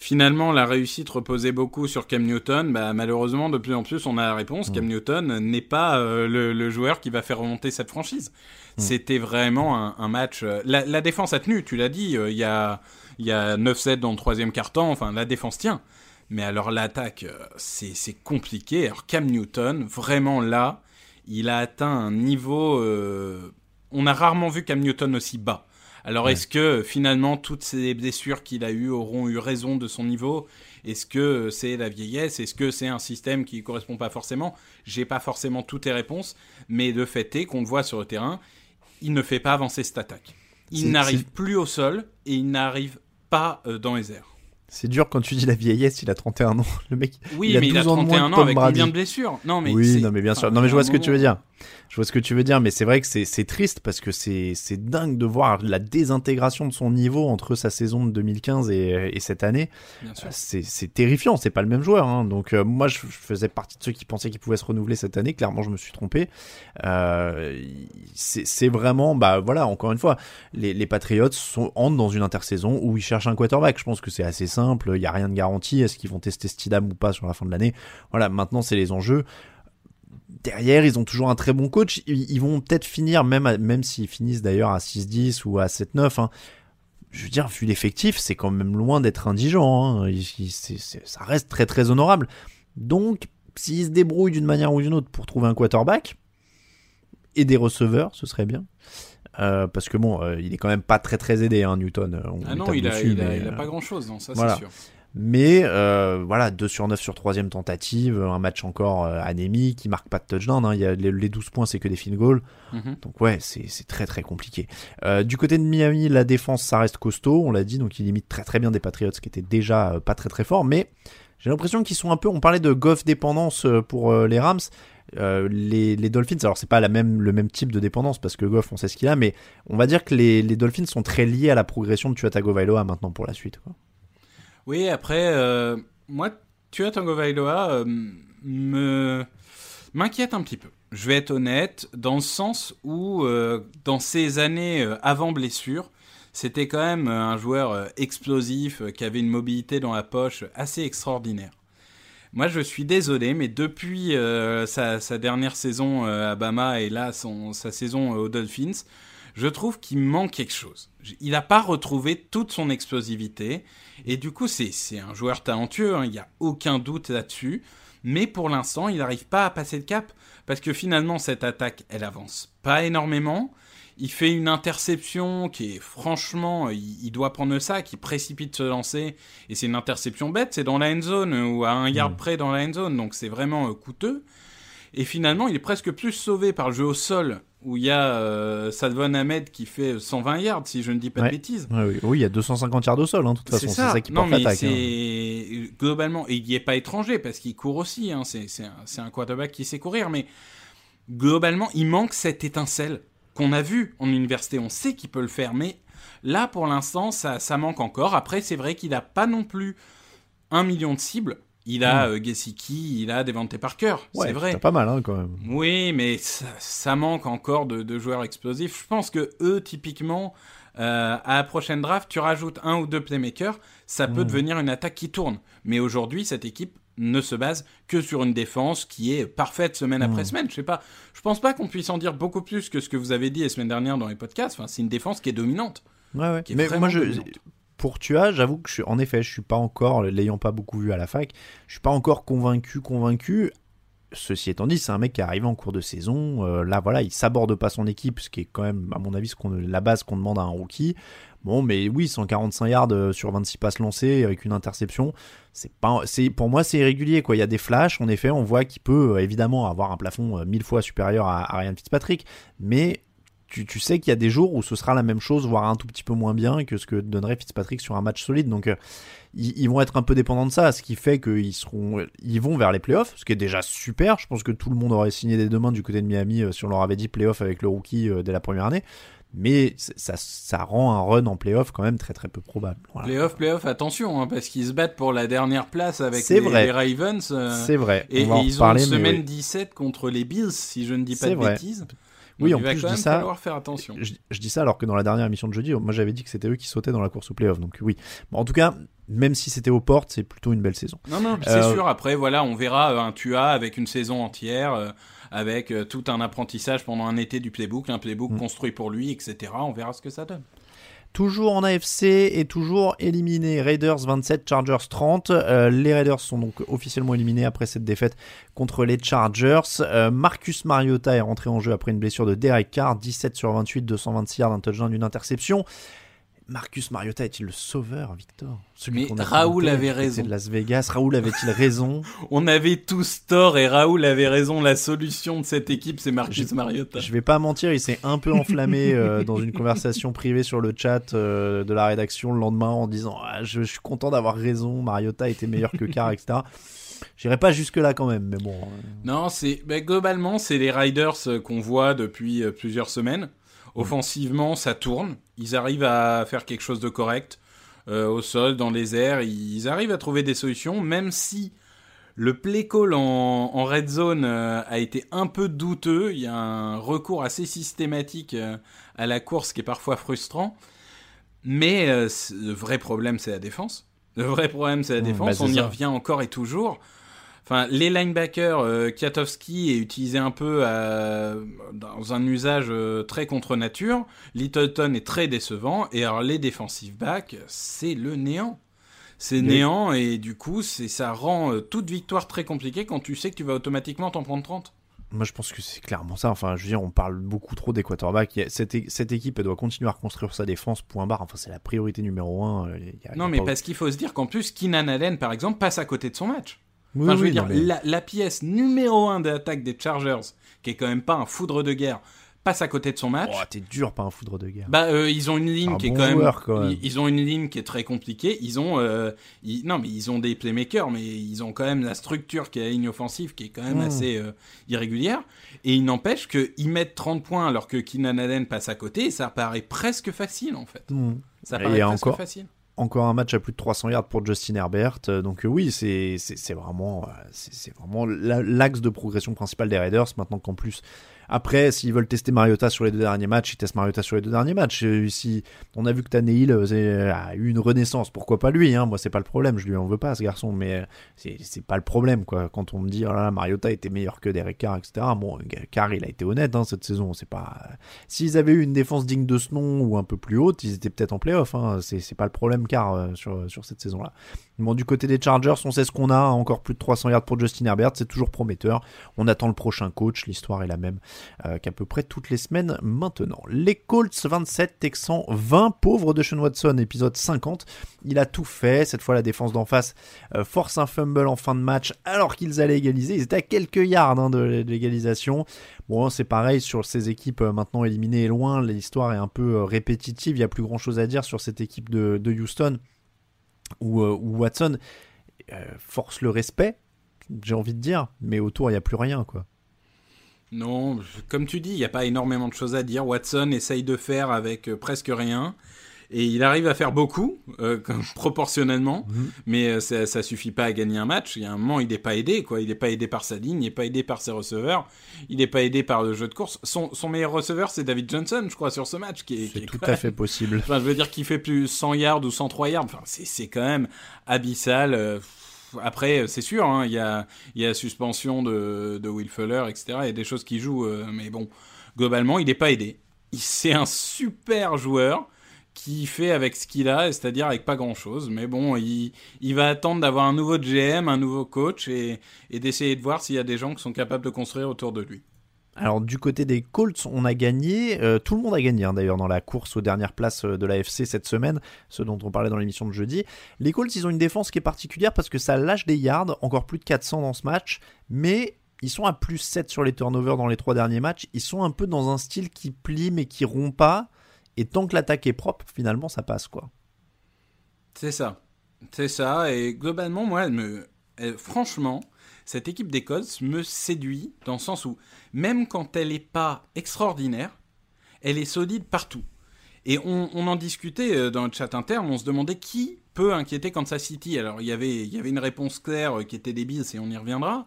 Finalement, la réussite reposait beaucoup sur Cam Newton. Bah, malheureusement, de plus en plus, on a la réponse. Cam Newton n'est pas euh, le, joueur qui va faire remonter cette franchise. C'était vraiment un, match. Euh, la, défense a tenu, tu l'as dit. Euh, il y a, y a 9-7 dans le troisième quart-temps. Enfin, la défense tient. Mais alors, l'attaque, c'est compliqué. Alors, Cam Newton, vraiment là, il a atteint un niveau. Euh, on a rarement vu Cam Newton aussi bas. Alors est-ce que finalement toutes ces blessures qu'il a eues auront eu raison de son niveau? Est-ce que c'est la vieillesse? Est-ce que c'est un système qui ne correspond pas forcément? J'ai pas forcément toutes les réponses, mais le fait est qu'on le voit sur le terrain, il ne fait pas avancer cette attaque. Il n'arrive plus au sol et il n'arrive pas euh, dans les airs. C'est dur quand tu dis la vieillesse, il a 31 ans. Le mec, oui, il a mais 12 il a ans de 31 ans avec Brady. combien de blessures? Non, mais oui, non, mais bien sûr. enfin, Non, mais je vois ce que tu veux dire. Je vois ce que tu veux dire, mais c'est vrai que c'est triste parce que c'est dingue de voir la désintégration de son niveau entre sa saison de 2015 et, et cette année. C'est terrifiant, c'est pas le même joueur. hein. Donc euh, moi, je, je faisais partie de ceux qui pensaient qu'il pouvait se renouveler cette année. Clairement, je me suis trompé. Euh, c'est vraiment, bah voilà, encore une fois, les, les Patriots sont, entrent dans une intersaison où ils cherchent un quarterback. Je pense que c'est assez simple. Il y a rien de garanti. Est-ce qu'ils vont tester Stidham ou pas sur la fin de l'année? Voilà, maintenant c'est les enjeux derrière, ils ont toujours un très bon coach. Ils, ils vont peut-être finir, même, à- même s'ils finissent d'ailleurs à 6-10 ou à 7-9. hein. Je veux dire, vu l'effectif, c'est quand même loin d'être indigent. hein. Il- il- ça reste très très honorable. Donc, s'ils se débrouillent d'une manière ou d'une autre pour trouver un quarterback et des receveurs, ce serait bien. Euh, parce que bon, euh, il est quand même pas très très aidé, hein, Newton. On Ah non, il a, dessus, il a, mais, il a euh, pas grand chose, non, ça voilà. c'est sûr. Mais euh, voilà, 2 sur 9 sur troisième tentative, un match encore euh, anémique, il marque pas de touchdown, hein, y a les, les 12 points c'est que des field goals, Mhm. donc ouais, c'est c'est très très compliqué. Euh, du côté de Miami, la défense ça reste costaud, on l'a dit, donc il limite très très bien des Patriots qui étaient déjà euh, pas très très forts, mais j'ai l'impression qu'ils sont un peu, on parlait de Goff dépendance euh, pour les Rams, euh, les, les Dolphins, alors c'est pas la même, le même type de dépendance parce que Goff on sait ce qu'il a, mais on va dire que les, les Dolphins sont très liés à la progression de Tua Tagovailoa maintenant pour la suite. Quoi. Oui, après, euh, moi, Tua Tagovailoa euh, me m'inquiète un petit peu. Je vais être honnête, dans le sens où, euh, dans ces années avant blessure, c'était quand même un joueur explosif, qui avait une mobilité dans la poche assez extraordinaire. Moi, je suis désolé, mais depuis sa, dernière saison à Bama et là son, sa saison aux Dolphins, je trouve qu'il manque quelque chose. Il n'a pas retrouvé toute son explosivité. Et du coup, c'est un joueur talentueux, hein, il n'y a aucun doute là-dessus. Mais pour l'instant, il n'arrive pas à passer le cap. Parce que finalement, cette attaque, elle avance pas énormément. Il fait une interception qui est franchement, il, il doit prendre ça, qui précipite se lancer. Et c'est une interception bête, c'est dans la end zone ou à un yard près dans la end zone. Donc c'est vraiment euh, coûteux. Et finalement, il est presque plus sauvé par le jeu au sol où il y a euh, Ahmed qui fait 120 yards, si je ne dis pas Ouais. de bêtises. Ouais, oui, oui, il y a 250 yards au sol, hein, de toute façon, c'est ça. qui non, porte l'attaque. hein. c'est globalement, et il n'y est pas étranger parce qu'il court aussi. Hein, c'est c'est un, c'est un quarterback qui sait courir, mais globalement, il manque cette étincelle qu'on a vue en université. On sait qu'il peut le faire, mais là, pour l'instant, ça, ça manque encore. Après, c'est vrai qu'il n'a pas non plus un million de cibles. Il a euh, Gesicki, il a Devante Parker, Hmm. Ouais, c'est vrai. t'as pas mal hein, quand même. Oui, mais ça, ça manque encore de, de joueurs explosifs. Je pense que eux, typiquement, euh, à la prochaine draft, tu rajoutes un ou deux playmakers, ça peut devenir une attaque qui tourne. Mais aujourd'hui, cette équipe ne se base que sur une défense qui est parfaite semaine après semaine. Je sais pas. Je pense pas qu'on puisse en dire beaucoup plus que ce que vous avez dit la semaine dernière dans les podcasts. Enfin, c'est une défense qui est dominante. Ouais, ouais. Qui est Mais moi, je, dominante. Pour Tua, j'avoue que je suis, en effet, je suis pas encore, l'ayant pas beaucoup vu à la fac, je suis pas encore convaincu, convaincu. Ceci étant dit, c'est un mec qui est arrivé en cours de saison. euh, là, voilà, il s'aborde pas son équipe, ce qui est quand même, à mon avis, ce qu'on, la base qu'on demande à un rookie. Bon, mais oui, 145 yards euh, sur 26 passes lancées avec une interception, c'est pas, c'est pour moi c'est irrégulier quoi. Il y a des flashs, en effet, on voit qu'il peut euh, évidemment avoir un plafond mille fois supérieur à, à Ryan Fitzpatrick, mais tu, tu sais qu'il y a des jours où ce sera la même chose, voire un tout petit peu moins bien que ce que donnerait Fitzpatrick sur un match solide. Donc euh, ils, ils vont être un peu dépendants de ça, ce qui fait qu'ils seront, ils vont vers les playoffs, ce qui est déjà super. Je pense que tout le monde aurait signé des deux mains du côté de Miami euh, si on leur avait dit playoff avec le rookie euh, dès la première année. Mais ça, ça rend un run en playoff quand même très très peu probable. Voilà. Playoff, playoff, attention, hein, parce qu'ils se battent pour la dernière place avec les, Ravens. euh, C'est vrai. Et, on ils ont une semaine oui. 17 contre les Bills, si je ne dis pas de vrai. bêtises. Oui, en il va plus, je dis ça- falloir faire attention. Je, je dis ça alors que dans la dernière émission de jeudi, moi j'avais dit que c'était eux qui sautaient dans la course au playoff. Donc oui. Bon, en tout cas, même si c'était aux portes, c'est plutôt une belle saison. Non, non, c'est Euh, sûr. Après, voilà, on verra euh, un TUA avec une saison entière, euh, avec euh, tout un apprentissage pendant un été du playbook, un playbook Mm. construit pour lui, etc. On verra ce que ça donne. Toujours en AFC et toujours éliminé. Raiders 27, Chargers 30. Euh, les Raiders sont donc officiellement éliminés après cette défaite contre les Chargers. Euh, Marcus Mariota est rentré en jeu après une blessure de Derek Carr. 17 sur 28, 226 yards, un touchdown, une interception. Marcus Mariota est-il le sauveur, Victor? Mais Raoul avait raison. de Las Vegas. Raoul avait-il *laughs* raison? On avait tous tort et Raoul avait raison. La solution de cette équipe, c'est Marcus Mariota. Je vais pas mentir, il s'est un peu enflammé euh, dans une conversation privée sur le chat euh, de la rédaction le lendemain en disant ah, je, suis content d'avoir raison. Mariota était meilleur que Carr, etc. J'irai pas jusque là quand même, mais bon. Euh. Non, c'est globalement c'est les Riders qu'on voit depuis plusieurs semaines. Offensivement, ça tourne. Ils arrivent à faire quelque chose de correct euh, au sol, dans les airs. Ils arrivent à trouver des solutions, même si le play call en, red zone euh, a été un peu douteux. Il y a un recours assez systématique euh, à la course qui est parfois frustrant. Mais le vrai problème, c'est la défense. Le vrai problème, c'est la mmh, défense. Bah, On y revient encore et toujours. Enfin, les linebackers, euh, Kiatowski est utilisé un peu euh, dans un usage euh, très contre nature. Littleton est très décevant. Et alors, les defensive backs, c'est le néant. C'est néant et du coup, ça rend toute victoire très compliquée quand tu sais que tu vas automatiquement t'en prendre 30. Moi, je pense que c'est clairement ça. Enfin, je veux dire, on parle beaucoup trop des quarterbacks. Cette, cette, équipe, elle doit continuer à reconstruire sa défense, point barre. Enfin, c'est la priorité numéro un. non, mais parce qu'il faut se dire qu'en plus, Keenan Allen, par exemple, passe à côté de son match je veux dire, la, pièce numéro 1 de l'attaque des Chargers, qui est quand même pas un foudre de guerre, passe à côté de son match. Oh, t'es dur, pas un foudre de guerre. Bah, euh, ils ont une ligne qui est quand même, Ils, ont une ligne qui est très compliquée. Ils ont, euh, non, mais ils ont des playmakers, mais ils ont quand même la structure qui est la ligne offensive qui est quand même hmm. assez euh, irrégulière. Et il n'empêche qu'ils mettent 30 points alors que Keenan Allen passe à côté. Et ça paraît presque facile en fait. Hmm. Ça paraît presque encore, facile encore un match à plus de 300 yards pour Justin Herbert. Euh, donc euh, oui, c'est vraiment, euh, c'est vraiment l'axe de progression principal des Raiders. Maintenant qu'en plus après, s'ils veulent tester Mariota sur les deux derniers matchs, ils testent Mariota sur les deux derniers matchs. Si on a vu que Tannehill euh, a eu une renaissance, pourquoi pas lui hein Moi, c'est pas le problème. Je lui en veux pas, ce garçon, mais c'est pas le problème, quoi. Quand on me dit, oh là, Mariota était meilleur que Derek Carr, etc. Bon, Carr, il a été honnête hein, cette saison. C'est pas. S'ils avaient eu une défense digne de ce nom ou un peu plus haute, ils étaient peut-être en playoff. Hein. C'est pas le problème, Carr, euh, sur, sur cette saison-là. Bon, du côté des Chargers, on sait ce qu'on a. Encore plus de 300 yards pour Justin Herbert. C'est toujours prometteur. On attend le prochain coach. L'histoire est la même euh, qu'à peu près toutes les semaines maintenant. Les Colts 27, Texans 20. Pauvre de Sean Watson, épisode 50. Il a tout fait. Cette fois, la défense d'en face euh, force un fumble en fin de match alors qu'ils allaient égaliser. Ils étaient à quelques yards hein, de l'égalisation. Bon, c'est pareil sur ces équipes euh, maintenant éliminées et loin. L'histoire est un peu répétitive. Il n'y a plus grand chose à dire sur cette équipe de Houston où, euh, Watson force le respect, j'ai envie de dire, mais autour, il n'y a plus rien, quoi. Non, comme tu dis, il n'y a pas énormément de choses à dire. Watson essaye de faire avec euh, presque rien. Et il arrive à faire beaucoup, euh, *laughs* proportionnellement, mhm. mais euh, ça, ça suffit pas à gagner un match. Il y a un moment, il n'est pas aidé, quoi. Il n'est pas aidé par sa ligne, il n'est pas aidé par ses receveurs, il n'est pas aidé par le jeu de course. Son, son meilleur receveur, c'est David Johnson, je crois, sur ce match. qui est, tout à fait possible. Enfin, je veux dire qu'il fait plus 100 yards ou 103 yards. Enfin, c'est quand même abyssal. Euh, après, c'est sûr, hein, il y, a, suspension de, de Will Fuller, etc. Il y a des choses qui jouent, mais bon, globalement, il n'est pas aidé. C'est un super joueur qui fait avec ce qu'il a, c'est-à-dire avec pas grand-chose. Mais bon, il, va attendre d'avoir un nouveau GM, un nouveau coach, et d'essayer de voir s'il y a des gens qui sont capables de construire autour de lui. Alors du côté des Colts, on a gagné, euh, tout le monde a gagné hein, d'ailleurs dans la course aux dernières places euh, de l'AFC cette semaine, ce dont on parlait dans l'émission de jeudi. Les Colts, ils ont une défense qui est particulière parce que ça lâche des yards, encore plus de 400 dans ce match, mais ils sont à plus 7 sur les turnovers dans les trois derniers matchs. Ils sont un peu dans un style qui plie mais qui rompt pas. Et tant que l'attaque est propre, finalement, ça passe, quoi. C'est ça. C'est ça. Et globalement, moi, me... franchement, cette équipe des Colts me séduit dans le sens où, même quand elle n'est pas extraordinaire, elle est solide partout. Et on, en discutait euh, dans le chat interne, on se demandait qui peut inquiéter Kansas City. Alors, il y avait, il y avait une réponse claire euh, qui était débile, et on y reviendra.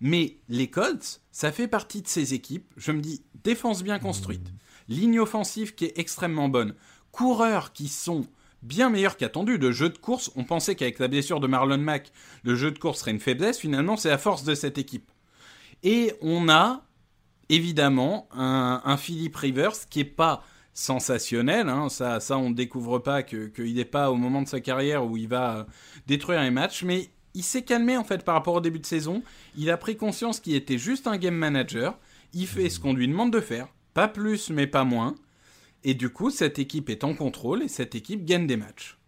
Mais les Colts, ça fait partie de ces équipes, je me dis, défense bien construite ligne offensive qui est extrêmement bonne, coureurs qui sont bien meilleurs qu'attendus. De jeu de course, on pensait qu'avec la blessure de Marlon Mack, le jeu de course serait une faiblesse. Finalement, c'est la force de cette équipe. Et on a évidemment un, Philippe Rivers qui est pas sensationnel. Hein. Ça, ça, on ne découvre pas qu'il n'est pas au moment de sa carrière où il va euh, détruire les matchs, mais il s'est calmé en fait par rapport au début de saison. Il a pris conscience qu'il était juste un game manager. Il fait ce qu'on lui demande de faire, pas plus mais pas moins. Et du coup, cette équipe est en contrôle et cette équipe gagne des matchs.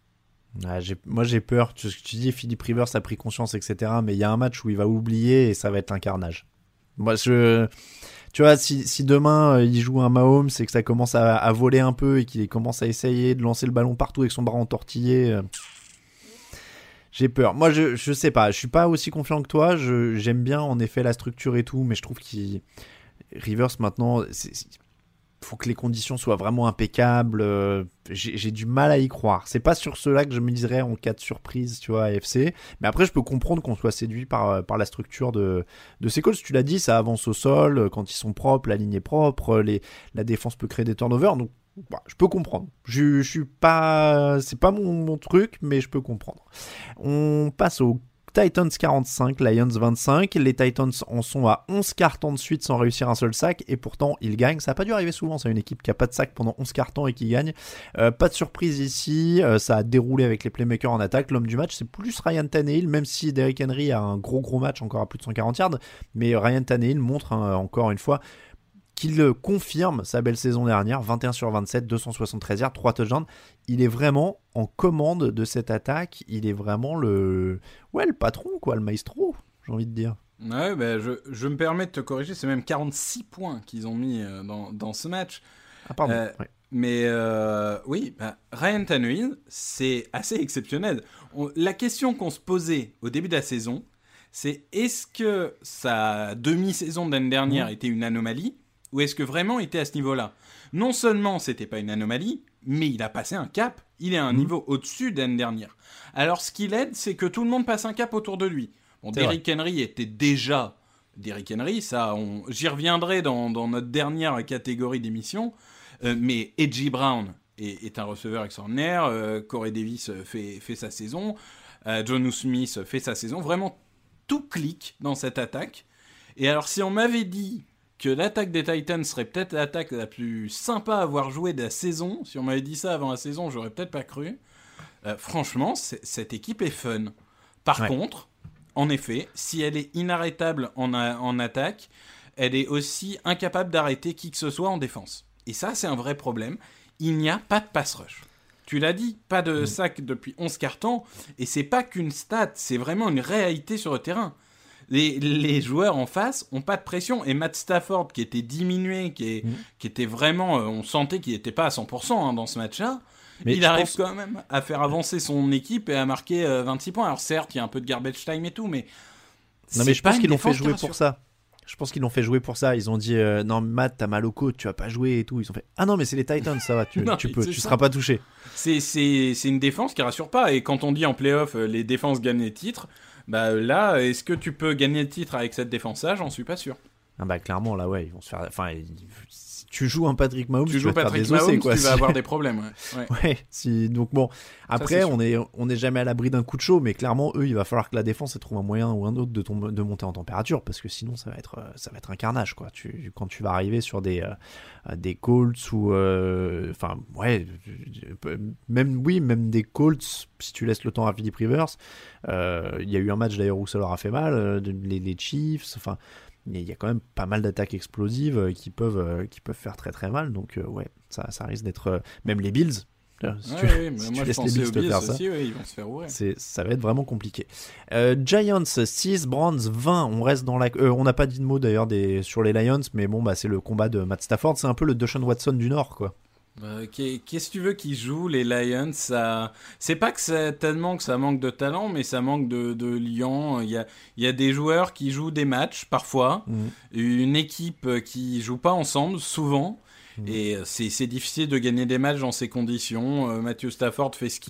moi j'ai peur, tu, dis Philippe Rivers a pris conscience, etc. Mais il y a un match où il va oublier et ça va être un carnage. Moi je, tu vois, si, si demain euh, il joue un Mahomes et que ça commence à, à voler un peu et qu'il commence à essayer de lancer le ballon partout avec son bras entortillé, euh, j'ai peur. Moi, je, je sais pas, je suis pas aussi confiant que toi. J'aime bien en effet la structure et tout, mais je trouve qu'il Rivers maintenant, faut que les conditions soient vraiment impeccables. Euh, j'ai du mal à y croire. C'est pas sur cela que je me dirais en cas de surprise, tu vois, AFC. Mais après, je peux comprendre qu'on soit séduit par, euh, par la structure de, de ces calls. Tu l'as dit, ça avance au sol, euh, quand ils sont propres, la ligne est propre, les, la défense peut créer des turnovers. Donc, bah, je peux comprendre. Je, je suis pas, c'est pas mon, mon truc, mais je peux comprendre. On passe au Titans 45, Lions 25. Les Titans en sont à 11 cartons de suite sans réussir un seul sac et pourtant ils gagnent. Ça n'a pas dû arriver souvent, c'est une équipe qui a pas de sac pendant 11 cartons et qui gagne. Euh, pas de surprise ici, euh, ça a déroulé avec les playmakers en attaque. L'homme du match c'est plus Ryan Tannehill, même si Derrick Henry a un gros gros match encore à plus de 140 yards. Mais Ryan Tannehill montre hein, encore une fois qu'il confirme sa belle saison dernière, 21 sur 27, 273 yards, 3 touchdowns. Il est vraiment en commande de cette attaque, il est vraiment le ouais, le patron quoi, le maestro, j'ai envie de dire. Ouais, ben je, je, me permets de te corriger, c'est même 46 points qu'ils ont mis euh, dans, dans, ce match. Ah pardon. Euh, mais euh, oui, bah, Ryan Tannehill, c'est assez exceptionnel. la question qu'on se posait au début de la saison, c'est est-ce que sa demi-saison de l'année dernière mmh. était une anomalie ou est-ce que vraiment il était à ce niveau-là? Non seulement c'était pas une anomalie, mais il a passé un cap. Il est à un mmh. niveau au-dessus d'année dernière. Alors ce qui l'aide, c'est que tout le monde passe un cap autour de lui. Bon, Derrick Henry était déjà Derrick Henry, ça, j'y reviendrai dans, notre dernière catégorie d'émission. Euh, mais Edgy Brown est, un receveur extraordinaire. Euh, Corey Davis fait, fait sa saison. Euh, John Smith fait sa saison. Vraiment, tout clique dans cette attaque. Et alors, si on m'avait dit que l'attaque des Titans serait peut-être l'attaque la plus sympa à avoir joué de la saison. Si on m'avait dit ça avant la saison, j'aurais peut-être pas cru. Euh, franchement, cette équipe est fun. Par contre, en effet, si elle est inarrêtable en, en attaque, elle est aussi incapable d'arrêter qui que ce soit en défense. Et ça, c'est un vrai problème. Il n'y a pas de pass rush. Tu l'as dit, pas de mm. sac depuis 11 cartons, et c'est pas qu'une stat, c'est vraiment une réalité sur le terrain les, joueurs en face ont pas de pression. Et Matt Stafford, qui était diminué, qui, est, qui était vraiment. Euh, on sentait qu'il n'était pas à 100% hein, dans ce match-là. Mais il arrive quand même à faire avancer son équipe et à marquer 26 euh, points. Alors certes, il y a un peu de garbage time et tout, mais. Non, mais je pense qu'ils l'ont fait jouer pour ça. Je pense qu'ils l'ont fait jouer pour ça. Ils ont dit euh, non Matt t'as mal au côte, tu vas pas jouer et tout. Ils ont fait ah non mais c'est les Titans ça va, tu, *laughs* tu peux, tu seras pas touché. C'est c'est une défense qui rassure pas et quand on dit en playoff les défenses gagnent les titres, bah là, est-ce que tu peux gagner le titre avec cette défense-là? J'en suis pas sûr. Ah bah clairement là ouais ils vont se faire enfin tu joues un Patrick Mahomes, tu, joues Patrick Mahomes, quoi, tu vas *laughs* avoir des problèmes. Ouais. ouais. si, donc bon, après on est on n'est jamais à l'abri d'un coup de chaud, mais clairement eux, il va falloir que la défense trouve un moyen ou un autre de, de monter en température, parce que sinon ça va être ça va être un carnage quoi. Tu, quand tu vas arriver sur des euh, des Colts ou euh, enfin ouais, même oui même des Colts si tu laisses le temps à Philip Rivers. Euh, il y a eu un match d'ailleurs où ça leur a fait mal, les, les Chiefs, enfin il y a quand même pas mal d'attaques explosives euh, qui peuvent, euh, qui peuvent faire très très mal. Donc euh, ouais, ça, ça risque d'être... même les Bills, si *laughs* tu, moi les Bills faire ça, ils vont se faire c'est, ça va être vraiment compliqué. Giants 6, Browns 20. On reste dans la. on n'a pas dit de mots d'ailleurs des... sur les Lions, mais bon, bah, c'est le combat de Matt Stafford. C'est un peu le Deshaun Watson du Nord, quoi. Euh, qu'est-ce que tu veux qu'ils jouent, les Lions ça... C'est pas que c'est tellement que ça manque de talent, mais ça manque de, de lion. Il y a, il y a des joueurs qui jouent des matchs, parfois. Mhm. Une équipe qui joue pas ensemble, souvent. Mhm. Et c'est difficile de gagner des matchs dans ces conditions. Euh, Matthew Stafford fait ce qu'il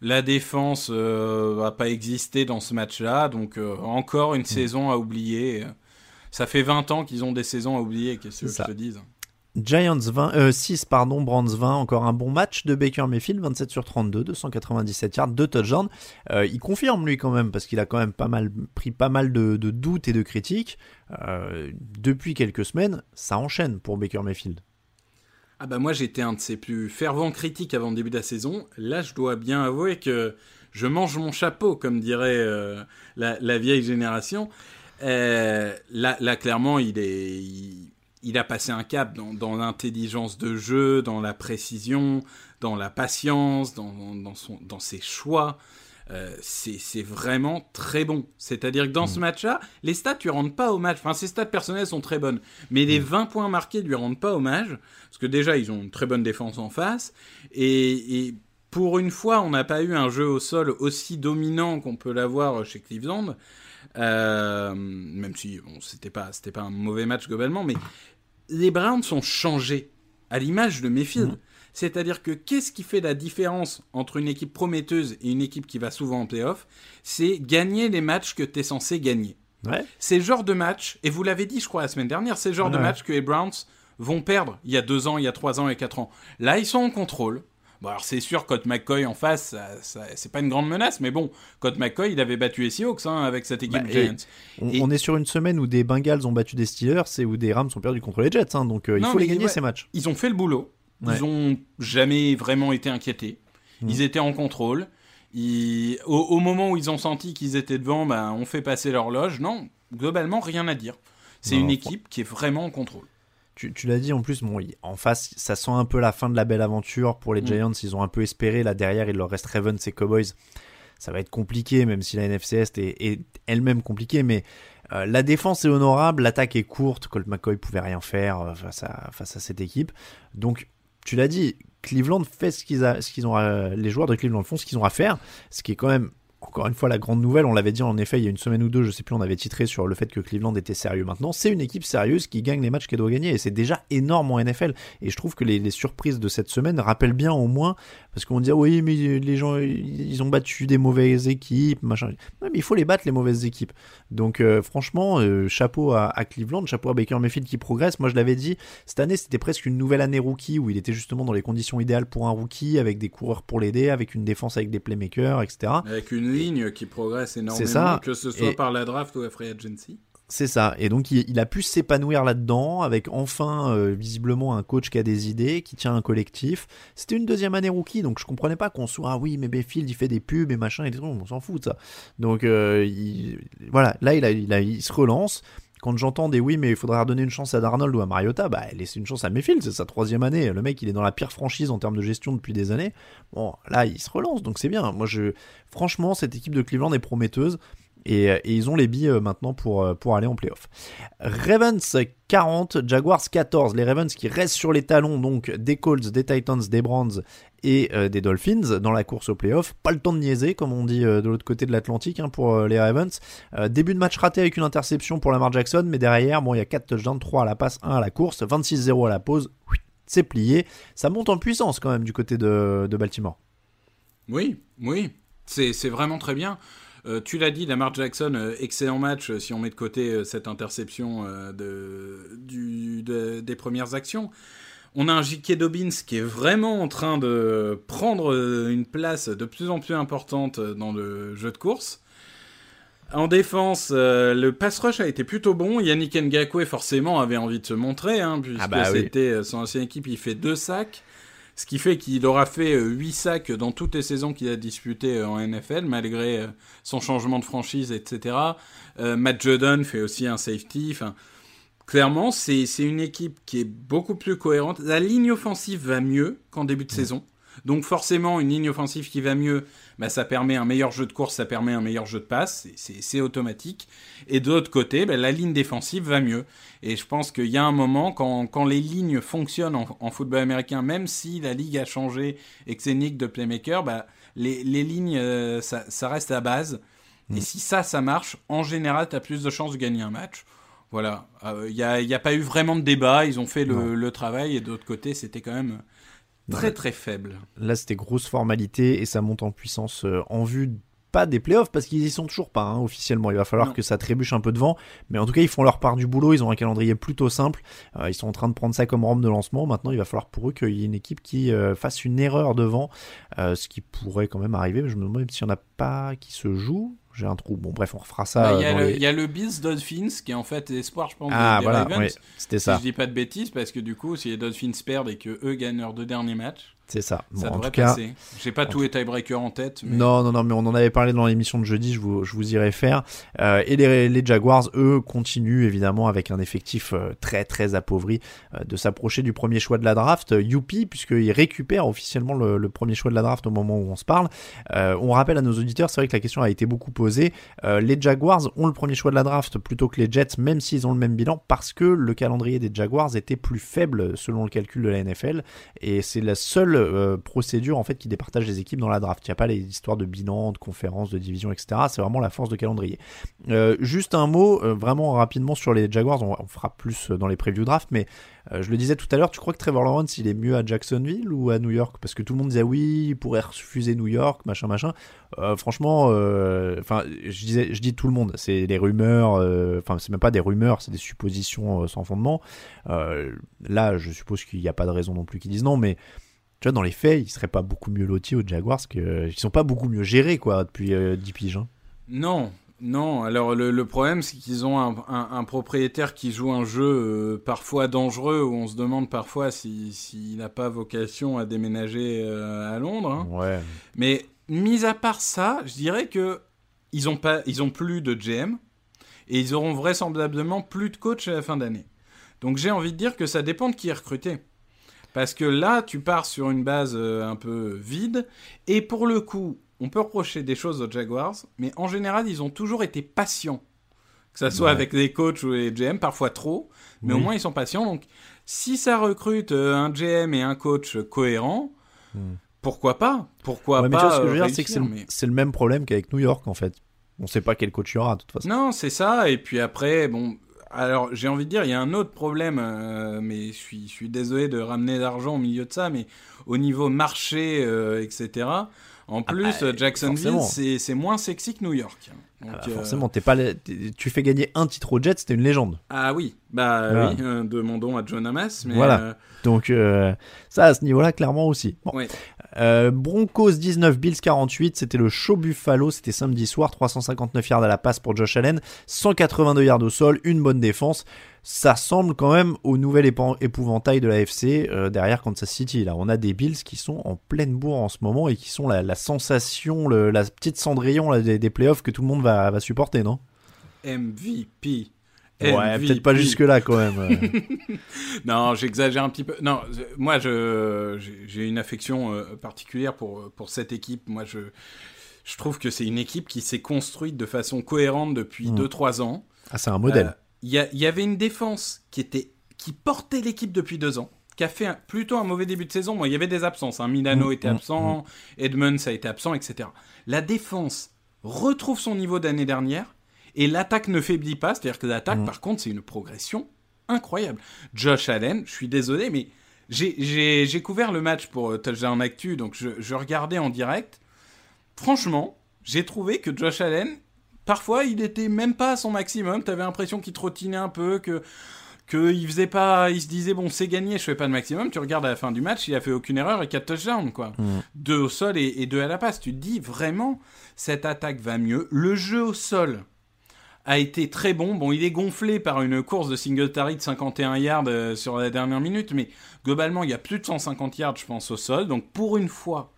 La défense euh, va pas exister dans ce match-là, donc euh, encore une mm. saison à oublier. Ça fait 20 ans qu'ils ont des saisons à oublier, qu'est-ce que je te dise Giants 20, 6, euh, pardon, Brands 20, encore un bon match de Baker Mayfield, 27 sur 32, 297 yards, 2 touchdowns. il confirme lui quand même, parce qu'il a quand même pas mal, pris pas mal de, doutes et de critiques. depuis quelques semaines, ça enchaîne pour Baker Mayfield. Ah bah moi j'étais un de ses plus fervents critiques avant le début de la saison. Là je dois bien avouer que je mange mon chapeau, comme dirait euh, la, vieille génération. Euh, là, clairement il est... Il, a passé un cap dans, l'intelligence de jeu, dans la précision, dans la patience, dans, son, dans ses choix. Euh, c'est vraiment très bon. C'est-à-dire que dans ce mm. match-là, les stats lui rendent pas hommage. Enfin, ses stats personnelles sont très bonnes, mais les 20 mm. points marqués lui rendent pas hommage, parce que déjà, ils ont une très bonne défense en face, et, pour une fois, on n'a pas eu un jeu au sol aussi dominant qu'on peut l'avoir chez Cleveland, euh, même si bon, c'était pas, pas un mauvais match globalement, mais les Browns sont changés à l'image de Mayfield. Mm. C'est-à-dire que qu'est-ce qui fait la différence entre une équipe prometteuse et une équipe qui va souvent en playoff? C'est gagner les matchs que tu es censé gagner. C'est le genre de match, et vous l'avez dit, je crois, la semaine dernière, c'est le genre de match que les Browns vont perdre il y a deux ans, il y a trois ans et quatre ans. Là, ils sont en contrôle. Bon, alors c'est sûr, Colt McCoy en face, c'est pas une grande menace, mais bon, Colt McCoy, il avait battu les Seahawks hein, avec cette équipe bah, Giants. On, est sur une semaine où des Bengals ont battu des Steelers et où des Rams ont perdu contre les Jets, hein, donc euh, il faut les gagner ces matchs. Ils ont fait le boulot. Ils ont jamais vraiment été inquiétés. Mmh. Ils étaient en contrôle. Au, moment où ils ont senti qu'ils étaient devant, ben, on fait passer l'horloge. Non, globalement, rien à dire. C'est une équipe qui est vraiment en contrôle. Tu, l'as dit en plus, bon, en face, ça sent un peu la fin de la belle aventure pour les mmh. Giants. Ils ont un peu espéré. Là derrière, il leur reste Ravens et Cowboys. Ça va être compliqué, même si la NFC Est est, elle-même compliquée. Mais euh, la défense est honorable, l'attaque est courte. Colt McCoy pouvait rien faire euh, face à, face à cette équipe. Donc tu l'as dit, Cleveland fait ce qu'ils, qu'ils ont, les joueurs de Cleveland font ce qu'ils ont à faire, ce qui est quand même encore une fois la grande nouvelle, on l'avait dit en effet il y a une semaine ou deux, je sais plus, on avait titré sur le fait que Cleveland était sérieux maintenant. C'est une équipe sérieuse qui gagne les matchs qu'elle doit gagner et c'est déjà énorme en NFL. Et je trouve que les, surprises de cette semaine rappellent bien au moins, parce qu'on dit oui mais les gens ils ont battu des mauvaises équipes, machin. mais il faut les battre les mauvaises équipes. Donc euh, franchement, euh, chapeau à, Cleveland, chapeau à Baker Mayfield qui progresse. Moi je l'avais dit, cette année c'était presque une nouvelle année rookie où il était justement dans les conditions idéales pour un rookie, avec des coureurs pour l'aider, avec une défense avec des playmakers, etc. Avec une ligne qui progresse énormément, que ce soit par la draft ou la free agency. C'est ça. Et donc il, a pu s'épanouir là-dedans avec enfin euh, visiblement un coach qui a des idées, qui tient un collectif. C'était une deuxième année rookie, donc je comprenais pas qu'on soit ah oui mais Bayfield il fait des pubs et machin et tout, on s'en fout de ça. Donc euh, voilà, là il, se relance. Quand j'entends des oui, mais il faudrait redonner une chance à Darnold ou à Mariota, bah laissez une chance à Mayfield, c'est sa troisième année. Le mec, il est dans la pire franchise en termes de gestion depuis des années. Bon, là, il se relance, donc c'est bien. Moi, je, franchement, cette équipe de Cleveland est prometteuse. Et, ils ont les billes euh, maintenant pour, euh, pour aller en playoff. Ravens 40, Jaguars 14. Les Ravens qui restent sur les talons donc des Colts, des Titans, des Browns et euh, des Dolphins dans la course au playoff. Pas le temps de niaiser, comme on dit de l'autre côté de l'Atlantique hein, pour les Ravens. début de match raté avec une interception pour Lamar Jackson, mais derrière, bon, il y a 4 touchdowns, 3 à la passe, 1 à la course, 26-0 à la pause. C'est plié. Ça monte en puissance quand même du côté de, de Baltimore. Oui, oui. C'est vraiment très bien. Euh, tu l'as dit, Lamar Jackson, euh, excellent match euh, si on met de côté cette interception des premières actions. On a un J.K. Dobbins qui est vraiment en train de prendre une place de plus en plus importante dans le jeu de course. En défense, euh, le pass rush a été plutôt bon. Yannick Ngakwe, forcément, avait envie de se montrer, hein, puisque Ah bah oui. c'était son ancienne équipe. Il fait deux sacs, ce qui fait qu'il aura fait euh, huit sacs dans toutes les saisons qu'il a disputées euh, en NFL, malgré euh, son changement de franchise, etc. Euh, Matt Judon fait aussi un safety. Enfin, clairement, c'est c'est une équipe qui est beaucoup plus cohérente. La ligne offensive va mieux qu'en début de saison. Donc forcément, une ligne offensive qui va mieux, bah, ça permet un meilleur jeu de course, ça permet un meilleur jeu de passe, c'est- automatique. Et de l'autre côté, bah, la ligne défensive va mieux. Et je pense qu'il y a un moment, quand, quand les lignes fonctionnent en, en football américain, même si la ligue a changé et que c'est de playmaker, bah, les, les lignes, euh, ça, ça reste la base. Et si ça, ça marche, en général, tu as plus de chances de gagner un match. Voilà, il n'y a, y a pas eu vraiment de débat, ils ont fait le, le travail, et de l'autre côté, c'était quand même très très faible. Là, c'était grosse formalité et ça monte en puissance euh, en vue pas des playoffs parce qu'ils y sont toujours pas hein, officiellement. Il va falloir Non. que ça trébuche un peu devant, mais en tout cas, ils font leur part du boulot. Ils ont un calendrier plutôt simple. Euh, ils sont en train de prendre ça comme rampe de lancement. Maintenant, il va falloir pour eux qu'il y ait une équipe qui euh, fasse une erreur devant, euh, ce qui pourrait quand même arriver. Mais je me demande même s'il n'y en a pas qui se joue. J'ai un trou. Bon, bref, on refera ça. Bah, euh, Il y, a le- les- il y a le Bills Dolphins qui est en fait l'espoir, je pense, Ah, des, voilà, Ravens. c'était Si ça. je dis pas de bêtises, parce que du coup, si les Dolphins perdent et que eux gagnent leurs deux derniers matchs, C'est ça. Bon, ça en devrait tout cas, passer. J'ai pas en tous les tiebreakers en tête, mais Non, non, non, mais on en avait parlé dans l'émission de jeudi, je vous, je vous y réfère. Euh, et les, les Jaguars, eux, continuent évidemment avec un effectif euh, très, très appauvri euh, de s'approcher du premier choix de la draft. Youpi, puisqu'ils récupèrent officiellement le, le premier choix de la draft au moment où on se parle. Euh, on rappelle à nos auditeurs, c'est vrai que la question a été beaucoup posée. Les Jaguars ont le premier choix de la draft plutôt que les Jets, même s'ils ont le même bilan, parce que le calendrier des Jaguars était plus faible selon le calcul de la NFL. Et c'est la seule euh, procédure en fait qui départage les équipes dans la draft. Il n'y a pas les histoires de bilan, de conférences, de division, etc. C'est vraiment la force de calendrier. Euh, juste un mot, euh, vraiment rapidement sur les Jaguars. On, on fera plus dans les preview draft, mais je le disais tout à l'heure. Tu crois que Trevor Lawrence il est mieux à Jacksonville ou à New York? Parce que tout le monde disait oui, il pourrait refuser New York, machin, machin. Franchement, enfin, je disais, je dis tout le monde. C'est des rumeurs. Enfin, c'est même pas des rumeurs, c'est des suppositions sans fondement. Là, je suppose qu'il n'y a pas de raison non plus qu'ils disent non, mais tu vois, dans les faits, ils seraient pas beaucoup mieux lotis aux Jaguars que ils sont pas beaucoup mieux gérés quoi depuis euh, 10 piges. hein. Non, non. Alors le, le problème, c'est qu'ils ont un, un- un propriétaire qui joue un jeu euh, parfois dangereux, où on se demande parfois si- s'il n'a pas vocation à déménager euh, à Londres. hein. Ouais. Mais mis à part ça, je dirais que ils ont pas, ils ont plus de GM et ils auront vraisemblablement plus de coach à la fin d'année. Donc j'ai envie de dire que ça dépend de qui est recruté. Parce que là, tu pars sur une base euh, un peu vide. Et pour le coup, on peut reprocher des choses aux Jaguars, mais en général, ils ont toujours été patients. Que ça soit Ouais. avec les coachs ou les GM, parfois trop, mais au moins ils sont patients. Donc si ça recrute euh, un GM et un coach cohérent, pourquoi pas? Pourquoi Ouais, mais pas tu vois ce que je veux dire, c'est que c'est réussir, le, mais- c'est le même problème qu'avec New York en fait. On sait pas quel coach il y aura de toute façon. Non, c'est ça. Et puis après, bon, alors j'ai envie de dire, il y a un autre problème, euh, mais je suis, je suis désolé de ramener l'argent au milieu de ça, mais au niveau marché, euh, etc. En plus, bah, euh, Jacksonville, c'est moins sexy que New York. Donc, Ah bah, forcément, t'es pas, tu fais gagner un titre aux Jets, t'es une légende. Ah oui, bah Voilà. oui, euh, demandons à John Hamas, mais voilà. Donc ça à ce niveau-là clairement aussi. Bon. ouais. Euh, Broncos 19, Bills 48, c'était le show Buffalo, c'était samedi soir, 359 yards à la passe pour Josh Allen, 182 yards au sol, une bonne défense. Ça ressemble quand même au nouvel épouvantail de la FC euh, derrière Kansas City. Là, on a des Bills qui sont en pleine bourre en ce moment et qui sont la, la sensation, la petite cendrillon des, playoffs que tout le monde va supporter, non? MVP. Ouais, peut-être pas MVP. jusque là quand même. *laughs* non, j'exagère un petit peu. Non, moi, je j'ai- une affection euh, particulière pour pour cette équipe. Moi, je je trouve que c'est une équipe qui s'est construite de façon cohérente depuis Mm. 2-3 ans. ah, c'est un modèle. Euh, Il y, avait une défense qui était qui portait l'équipe depuis deux ans, qui a fait un- plutôt un mauvais début de saison. Bon, il y avait des absences. Hein. Milano Mm, était mm, absent, Edmonds a été absent, etc. La défense retrouve son niveau d'année dernière et l'attaque ne faiblit pas. C'est-à-dire que l'attaque, Mm. par contre, c'est une progression incroyable. Josh Allen, je suis désolé, mais j'ai- couvert le match pour euh, Touchdown Actu, donc je, je regardais en direct. Franchement, j'ai trouvé que Josh Allen, parfois, il était même pas à son maximum. T'avais l'impression qu'il trottinait un peu, que que il faisait pas, il se disait bon c'est gagné, je fais pas le maximum. Tu regardes à la fin du match, il a fait aucune erreur et 4 touchdowns quoi, Mm. deux au sol et, et deux à la passe. Tu te dis vraiment cette attaque va mieux. Le jeu au sol a été très bon. Bon, il est gonflé par une course de Singletary de 51 yards euh, sur la dernière minute, mais globalement, il y a plus de 150 yards, je pense, au sol. Donc, pour une fois,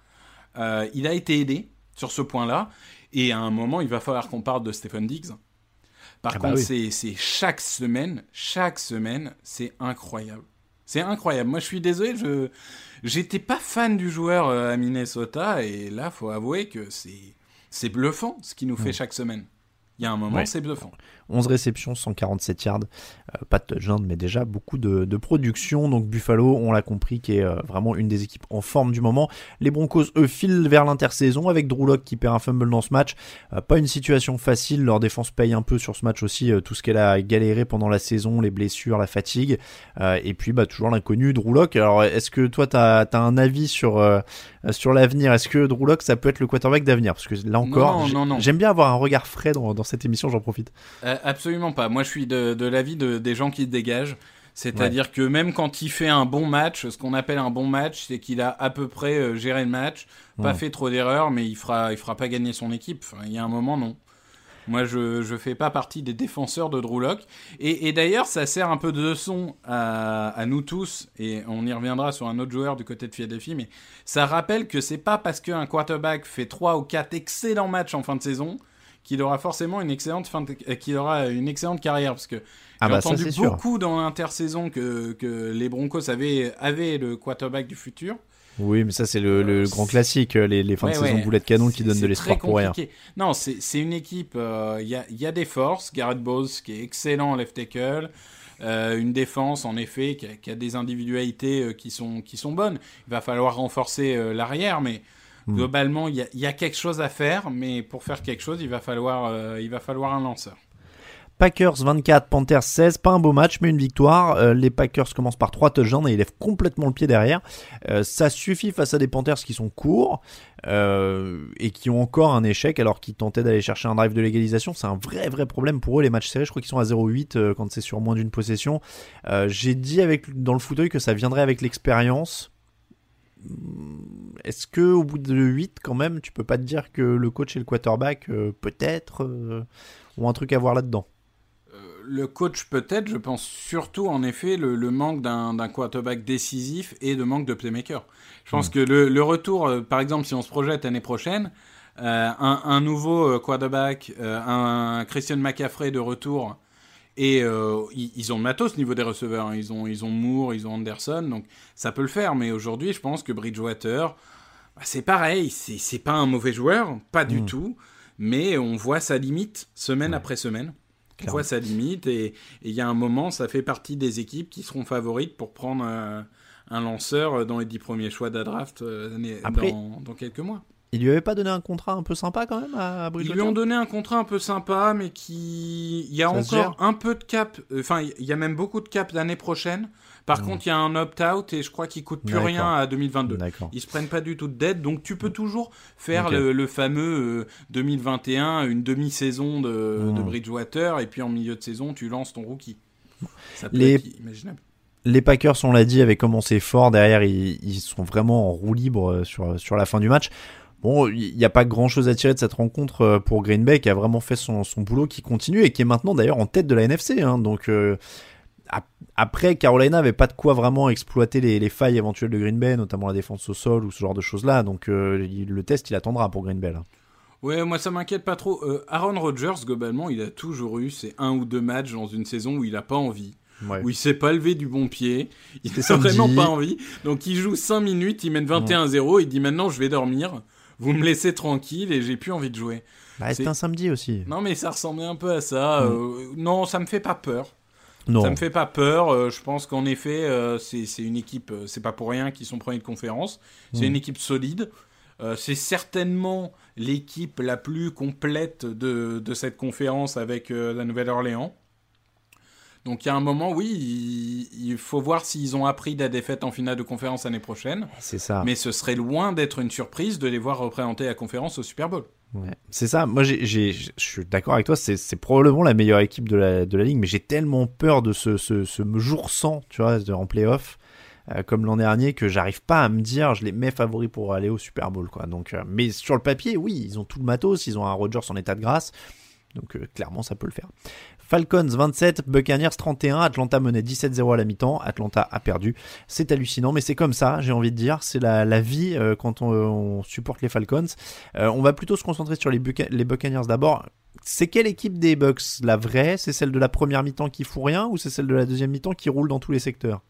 euh, il a été aidé sur ce point-là. Et à un moment, il va falloir qu'on parle de Stephen Diggs. Par Ah bah contre, oui. c'est chaque semaine, chaque semaine, c'est incroyable. C'est incroyable. Moi, je suis désolé, je j'étais pas fan du joueur euh, à Minnesota et là, faut avouer que c'est c'est bluffant ce qu'il nous fait chaque semaine. Il y a un moment, Ouais. c'est bluffant. 11 réceptions, 147 yards, euh, pas de touchdown, mais déjà beaucoup de, de production. Donc Buffalo, on l'a compris, qui est euh, vraiment une des équipes en forme du moment. Les Broncos, eux, filent vers l'intersaison avec Drew Lock qui perd un fumble dans ce match. Euh, pas une situation facile, leur défense paye un peu sur ce match aussi tout ce qu'elle a galéré pendant la saison, les blessures, la fatigue. Et puis bah, toujours l'inconnu Drew Lock. Alors est-ce que toi, tu as, un avis sur, sur l'avenir? Est-ce que Drew Lock, ça peut être le quarterback d'avenir? Parce que là encore, j'aime bien avoir un regard frais dans, dans cette émission, j'en profite. Euh, absolument pas. Moi, je suis de, de l'avis de, des gens qui se dégagent. C'est-à-dire que même quand il fait un bon match, ce qu'on appelle un bon match, c'est qu'il a à peu près euh, géré le match, pas Ouais. fait trop d'erreurs, mais il fera, il fera pas gagner son équipe. Enfin, il y a un moment, non. Moi, je je fais pas partie des défenseurs de Drew. Et, et d'ailleurs, ça sert un peu de leçon à, à nous tous, et on y reviendra sur un autre joueur du côté de Philadelphie, mais ça rappelle que c'est pas parce qu'un quarterback fait trois ou quatre excellents matchs en fin de saison qu'il aura forcément une excellente fin euh, qu'il aura une excellente carrière parce que Ah j'ai bah, ça, entendu sûr. beaucoup dans l'intersaison que, que les Broncos avaient, avaient le quarterback du futur. Oui, mais ça c'est le, le grand classique, euh, les, les fins Ouais, de saison ouais. boulet de canon qui donnent de l'espoir pour rien. Non, c'est une équipe, euh, il y, a, il y a des forces. Garrett Bowles qui est excellent en left tackle. Euh, une défense, en effet, qui a, qui a des individualités euh, qui, sont, qui sont bonnes. Il va falloir renforcer euh, l'arrière, mais Hmm. globalement, il y, a, il y a quelque chose à faire. Mais pour faire quelque chose, il va falloir, euh, il va falloir un lanceur. Packers 24, Panthers 16, pas un beau match mais une victoire. Euh, les Packers commencent par 3 touchdowns et ils lèvent complètement le pied derrière. Euh, ça suffit face à des Panthers qui sont courts euh, et qui ont encore un échec alors qu'ils tentaient d'aller chercher un drive de légalisation. C'est un vrai vrai problème pour eux les matchs serrés. Je crois qu'ils sont à 0,8 euh, quand c'est sur moins d'une possession. J'ai dit avec dans le fauteuil que ça viendrait avec l'expérience. Hum, Est-ce que au bout de 8 quand même, tu peux pas te dire que le coach et le quarterback euh, peut-être euh, ont un truc à voir là-dedans? Le coach peut-être, je pense surtout en effet le, le manque d'un quarterback décisif et de manque de playmaker. Je pense que le, le retour, euh, par exemple, si on se projette l'année prochaine, euh, un, un nouveau euh, quarterback, euh, un, Christian McCaffrey de retour, et euh, ils, ils ont le matos au niveau des receveurs. hein. Ils ont, ils ont Moore, ils ont Anderson, donc ça peut le faire. Mais aujourd'hui, je pense que Bridgewater, bah, c'est pareil, c'est pas un mauvais joueur, pas du Mm. tout, mais on voit sa limite semaine après semaine. On voit sa limite et il y a un moment, ça fait partie des équipes qui seront favorites pour prendre euh, un lanceur dans les dix premiers choix de la draft euh, l'année- Après- dans, dans quelques mois. Ils lui avaient pas donné un contrat un peu sympa quand même à, à Ils Bridgewater lui ont donné un contrat un peu sympa, mais qui. Il y a Ça encore un peu de cap. Enfin, il y a même beaucoup de cap l'année prochaine. Par Mm. contre, il y a un opt-out et je crois qu'il coûte plus rien à 2022. D'accord. Ils se prennent pas du tout de dette, donc tu peux toujours faire le, le fameux euh, 2021, une demi-saison de, Mm. de Bridgewater, et puis en milieu de saison, tu lances ton rookie. Ça peut Les- être imaginable. Les Packers, on l'a dit, avaient commencé fort. Derrière, ils, ils sont vraiment en roue libre euh, sur, sur la fin du match. Bon, il n'y a pas grand chose à tirer de cette rencontre euh, pour Green Bay qui a vraiment fait son, son boulot, qui continue et qui est maintenant d'ailleurs en tête de la NFC. hein. donc euh, ap- après, Carolina avait pas de quoi vraiment exploiter les, les failles éventuelles de Green Bay, notamment la défense au sol ou ce genre de choses-là. Donc euh, le test, il attendra pour Green Bay. Là. Ouais, moi ça m'inquiète pas trop. Euh, Aaron Rodgers, globalement, il a toujours eu ces un ou deux matchs dans une saison où il a pas envie. Ouais. Où il s'est pas levé du bon pied, il n'a vraiment pas envie. Donc il joue 5 minutes, il mène 21-0, il dit maintenant je vais dormir, vous me laissez tranquille et j'ai plus envie de jouer. Bah, C'est- un samedi aussi. Non mais ça ressemblait un peu à ça. euh, non, ça me fait pas peur. Non. Ça me fait pas peur. euh, je pense qu'en effet, euh, c'est une équipe, c'est pas pour rien qu'ils sont premiers de conférence. C'est Mm. une équipe solide. C'est certainement l'équipe la plus complète de, de cette conférence avec la Nouvelle-Orléans. Donc il y a un moment, oui, il, il faut voir s'ils ont appris de la défaite en finale de conférence l'année prochaine. C'est ça. Mais ce serait loin d'être une surprise de les voir représenter la conférence au Super Bowl. Ouais, c'est ça. Moi, je suis d'accord avec toi. C'est, probablement la meilleure équipe de la, de la ligue, mais j'ai tellement peur de ce, ce, ce jour sans, tu vois, en playoff, euh, comme l'an dernier, que j'arrive pas à me dire, je les mets favoris pour aller au Super Bowl, quoi. Donc, euh, mais sur le papier, oui, ils ont tout le matos, ils ont un Rodgers en état de grâce. Donc euh, clairement, ça peut le faire. Falcons 27, Buccaneers 31, Atlanta menait 17-0 à la mi-temps, Atlanta a perdu. C'est hallucinant, mais c'est comme ça, j'ai envie de dire, c'est la, vie euh, quand on, supporte les Falcons. Euh, on va plutôt se concentrer sur les, les Buccaneers d'abord. C'est quelle équipe des Bucks La vraie? C'est celle de la première mi-temps qui fout rien ou c'est celle de la deuxième mi-temps qui roule dans tous les secteurs?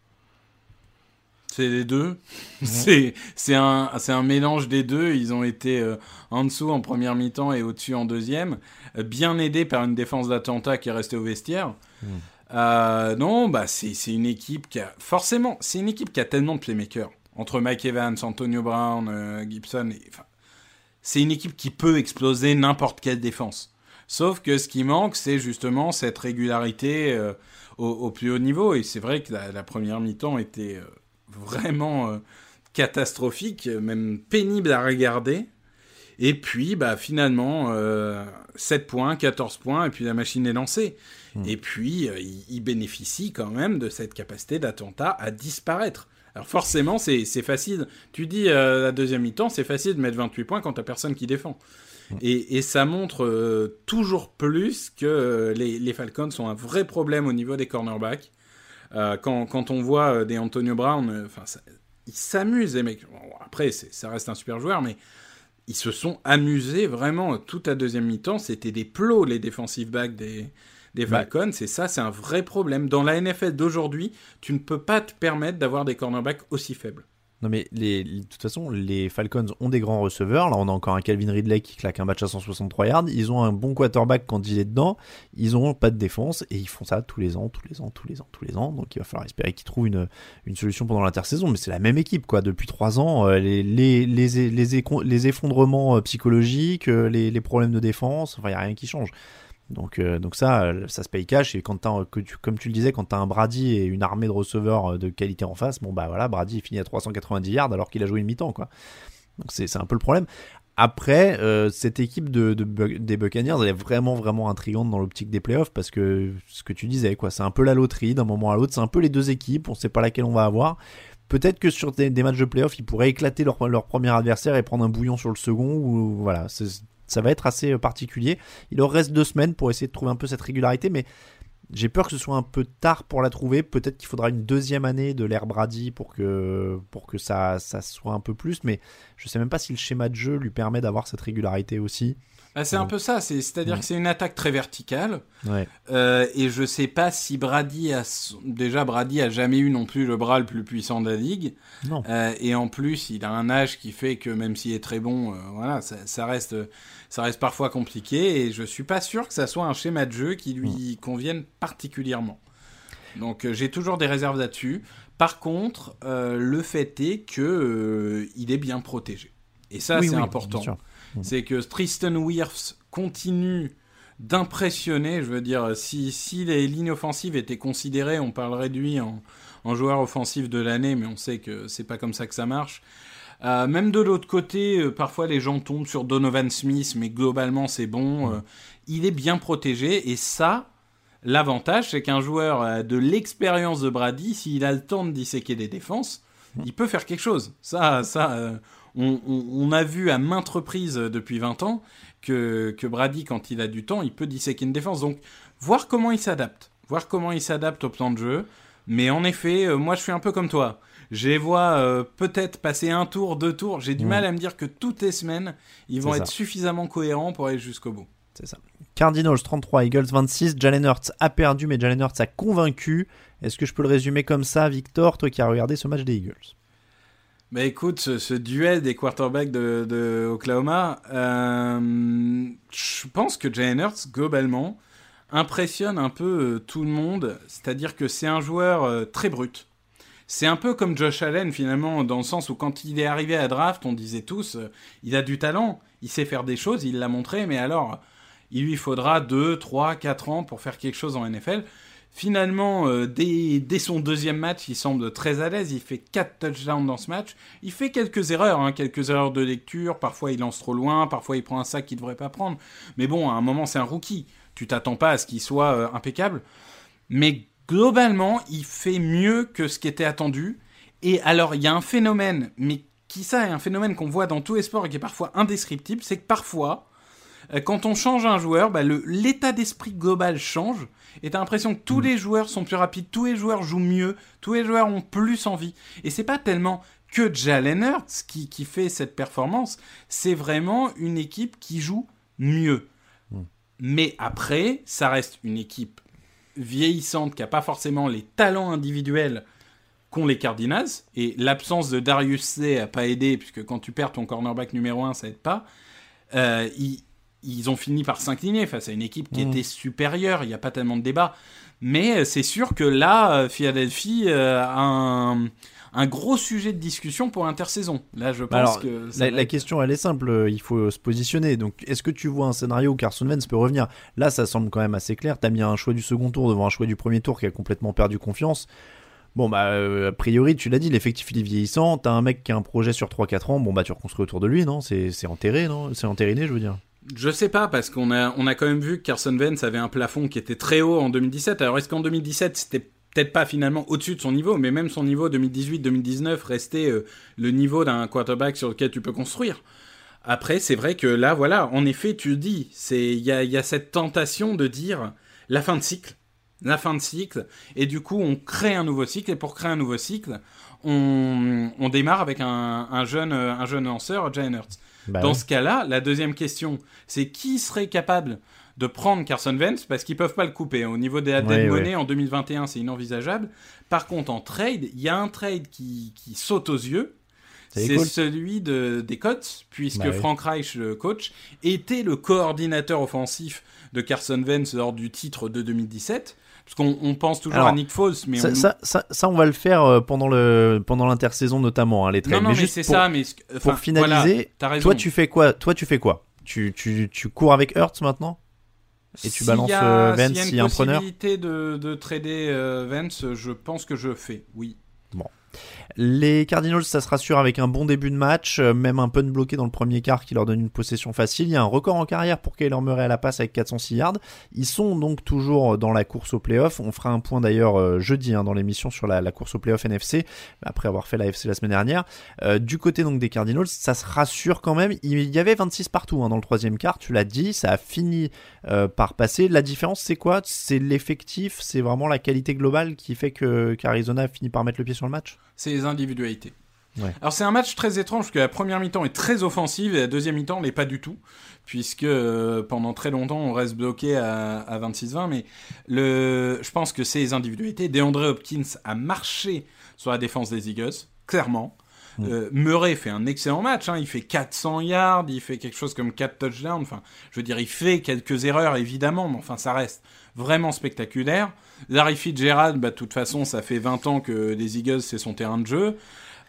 C'est les deux. C'est c'est un un mélange des deux. Ils ont été euh, en dessous en première mi-temps et au-dessus en deuxième, euh, bien aidés par une défense d'attentat qui est restée au vestiaire. Euh, non, bah c'est une équipe qui a forcément c'est une équipe qui a tellement de playmakers entre Mike Evans, Antonio Brown, Gibson. Enfin, c'est une équipe qui peut exploser n'importe quelle défense. Sauf que ce qui manque, c'est justement cette régularité au, plus haut niveau. Et c'est vrai que la, la première mi-temps était vraiment euh, catastrophique, même pénible à regarder. Et puis, bah, finalement, 7 euh, points, 14 points, et puis la machine est lancée. Hmm. Et puis, euh, il, bénéficie quand même de cette capacité d'attentat à disparaître. Alors forcément, c'est facile. Tu dis la deuxième mi-temps, c'est facile de mettre 28 points quand t'as personne qui défend. Hmm. Et, ça montre toujours plus que les, les, Falcons sont un vrai problème au niveau des cornerbacks. Euh, quand, quand, on voit euh, des Antonio Brown, euh, enfin, ils s'amusent, les mecs. après, ça reste un super joueur, mais ils se sont amusés vraiment toute la deuxième mi-temps. C'était des plots, les defensive backs des, des Falcons. C'est ça, c'est un vrai problème. Dans la NFL d'aujourd'hui, tu ne peux pas te permettre d'avoir des cornerbacks aussi faibles. Non mais les, de toute façon, les Falcons ont des grands receveurs. Là, on a encore un Calvin Ridley qui claque un match à 163 yards. Ils ont un bon quarterback quand il est dedans. Ils ont pas de défense et ils font ça tous les ans, tous les ans, tous les ans, tous les ans. Donc il va falloir espérer qu'ils trouvent une, solution pendant l'intersaison. Mais c'est la même équipe quoi. Depuis trois ans, euh, les, les, les, les, effondrements euh, psychologiques, euh, les, problèmes de défense, enfin il y a rien qui change. Donc, euh, donc ça, euh, ça se paye cash. Et quand comme tu le disais, quand tu as un Brady et une armée de receveurs euh, de qualité en face, bon bah voilà, Brady finit à 390 yards alors qu'il a joué une mi-temps, quoi. Donc c'est un peu le problème. Après, cette équipe de, des Buccaneers, elle est vraiment vraiment intrigante dans l'optique des playoffs parce que ce que tu disais, quoi, c'est un peu la loterie d'un moment à l'autre. C'est un peu les deux équipes. On sait pas laquelle on va avoir. Peut-être que sur des, matchs de playoffs, ils pourraient éclater leur, leur premier adversaire et prendre un bouillon sur le second. Ou voilà, ça va être assez euh, particulier. Il leur reste deux semaines pour essayer de trouver un peu cette régularité, mais j'ai peur que ce soit un peu tard pour la trouver. Peut-être qu'il faudra une deuxième année de l'ère Brady pour que, pour que ça, ça soit un peu plus, mais je sais même pas si le schéma de jeu lui permet d'avoir cette régularité aussi. Bah, c'est un peu ça, c'est-à-dire que c'est une attaque très verticale. Euh, et je sais pas si Brady a. Déjà, Brady a jamais eu non plus le bras le plus puissant de la ligue. Euh, et en plus, il a un âge qui fait que même s'il est très bon, euh, voilà, ça, reste, ça reste parfois compliqué. Et je suis pas sûr que ça soit un schéma de jeu qui lui convienne particulièrement. Donc j'ai toujours des réserves là-dessus. Par contre, le fait est que il est bien protégé. Et ça, c'est important. Mm. c'est que Tristan Wirfs continue d'impressionner. Je veux dire, si, si les lignes offensives étaient considérées, on parlerait de lui en, joueur offensif de l'année, mais on sait que c'est pas comme ça que ça marche. Euh, même de l'autre côté, euh, parfois les gens tombent sur Donovan Smith, mais globalement c'est bon. Mm. Euh, il est bien protégé et ça, l'avantage, c'est qu'un joueur de l'expérience de Brady, s'il a le temps de disséquer des défenses, mm. il peut faire quelque chose. Ça, ça, on, a vu à maintes reprises depuis 20 ans que, Brady, quand il a du temps, il peut disséquer une défense. Donc, voir comment il s'adapte. Voir comment il s'adapte au plan de jeu. Mais en effet, euh, moi, je suis un peu comme toi. Je vois euh, peut-être passer un tour, deux tours. J'ai du mal à me dire que toutes les semaines, ils vont être suffisamment cohérents pour aller jusqu'au bout. C'est ça. Cardinals 33, Eagles 26. Jalen Hurts a perdu, mais Jalen Hurts a convaincu. Est-ce que je peux le résumer comme ça, Victor, toi qui as regardé ce match des Eagles? Bah écoute, ce, duel des quarterbacks de, Oklahoma, euh, je pense que Jalen Hurts, globalement, impressionne un peu euh, tout le monde. C'est-à-dire que c'est un joueur euh, très brut. C'est un peu comme Josh Allen finalement, dans le sens où quand il est arrivé à draft, on disait tous, il a du talent, il sait faire des choses, il l'a montré, mais alors, il lui faudra 2, 3, 4 ans pour faire quelque chose en NFL. Finalement, euh, dès, son deuxième match, il semble très à l'aise. Il fait 4 touchdowns dans ce match. Il fait quelques erreurs, hein, quelques erreurs de lecture. Parfois, il lance trop loin. Parfois, il prend un sac qu'il ne devrait pas prendre. Mais bon, à un moment, c'est un rookie. Tu t'attends pas à ce qu'il soit euh, impeccable. Mais globalement, il fait mieux que ce qui était attendu. Et alors, il y a un phénomène, mais qui ça est un phénomène qu'on voit dans tous les sports et qui est parfois indescriptible, c'est que parfois, Quand on change un joueur, bah, le- l'état d'esprit global change. Et t'as l'impression que tous les joueurs sont plus rapides, tous les joueurs jouent mieux, tous les joueurs ont plus envie. Et c'est pas tellement que Jalen Hurts qui, qui fait cette performance, c'est vraiment une équipe qui joue mieux. Mais après, ça reste une équipe vieillissante qui n'a pas forcément les talents individuels qu'ont les Cardinals. Et l'absence de Darius C a pas aidé, puisque quand tu perds ton cornerback numéro 1, ça aide pas. Euh, ils ont fini par s'incliner face à une équipe qui Mhm. était supérieure, il n'y a pas tellement de débat. Mais euh, c'est sûr que là, euh, Philadelphie euh, a un, un gros sujet de discussion pour l'intersaison. Là, je pense Alors, que... la, question, elle est simple. Il faut se positionner. Donc, est-ce que tu vois un scénario où Carson Wentz peut revenir? Là, ça semble quand même assez clair. T'as mis un choix du second tour devant un choix du premier tour qui a complètement perdu confiance. Bon, bah, euh, a priori, tu l'as dit, l'effectif il est vieillissant. T'as un mec qui a un projet sur 3-4 ans. Bon, bah, tu reconstruis autour de lui, non? C'est c'est enterré, non? C'est entériné, je veux dire. Je sais pas, parce qu'on a, on a quand même vu que Carson Wentz avait un plafond qui était très haut en 2017. Alors, est-ce qu'en 2017, c'était peut-être pas finalement au-dessus de son niveau, mais même son niveau 2018-2019 restait euh, le niveau d'un quarterback sur lequel tu peux construire Après, c'est vrai que là, voilà, en effet, tu dis, il y a, cette tentation de dire la fin de cycle. La fin de cycle, et du coup, on crée un nouveau cycle, et pour créer un nouveau cycle, on, démarre avec un, un jeune, un jeune lanceur, Jalen Hurts. Bah Dans ce cas-là, la deuxième question, c'est qui serait capable de prendre Carson Wentz? Parce qu'ils peuvent pas le couper. Au niveau des dead money en 2021, c'est inenvisageable. Par contre, en trade, il y a un trade qui, qui saute aux yeux. C'est celui de, des Colts, puisque Bah. Frank Reich, le coach, était le coordinateur offensif de Carson Wentz lors du titre de 2017. Parce qu'on on pense toujours Alors, à Nick Foles, mais ça, on... ça, ça, ça, on va le faire euh, pendant le pendant l'intersaison notamment, hein, les trades. Non, non, mais c'est ça, mais enfin, pour finaliser, voilà, toi, tu fais quoi Toi, tu fais quoi? Tu, tu, tu cours avec Hurts maintenant? Et tu balances euh, Vance s'il y a une un preneur? possibilité de, de trader euh, Vance, je pense que je fais, oui. Bon. Les Cardinals, ça se rassure avec un bon début de match, euh, même un punt bloqué dans le premier quart qui leur donne une possession facile. Il y a un record en carrière pour Kyler Murray à la passe avec 406 yards. Ils sont donc toujours dans la course au playoff. On fera un point d'ailleurs euh, jeudi hein, dans l'émission sur la, course au playoff NFC, après avoir fait la FC la semaine dernière. Euh, du côté donc des Cardinals, ça se rassure quand même. Il y avait 26 partout hein, dans le troisième quart, tu l'as dit, ça a fini par passer. La différence, c'est quoi? C'est l'effectif, c'est vraiment la qualité globale qui fait que qu'Arizona a fini par mettre le pied sur le match? Individualités. Ouais. Alors c'est un match très étrange parce que la première mi-temps est très offensive et la deuxième mi-temps l'est pas du tout puisque euh, pendant très longtemps on reste bloqué à, à 26-20 mais le, je pense que c'est les individualités. DeAndre Hopkins a marché sur la défense des Eagles, clairement. Euh, Murray fait un excellent match, hein. il fait 400 yards, il fait quelque chose comme 4 touchdowns, enfin, je veux dire, il fait quelques erreurs évidemment, mais enfin, ça reste vraiment spectaculaire. Larry Fitzgerald, bah, de toute façon, ça fait 20 ans que les Eagles, c'est son terrain de jeu.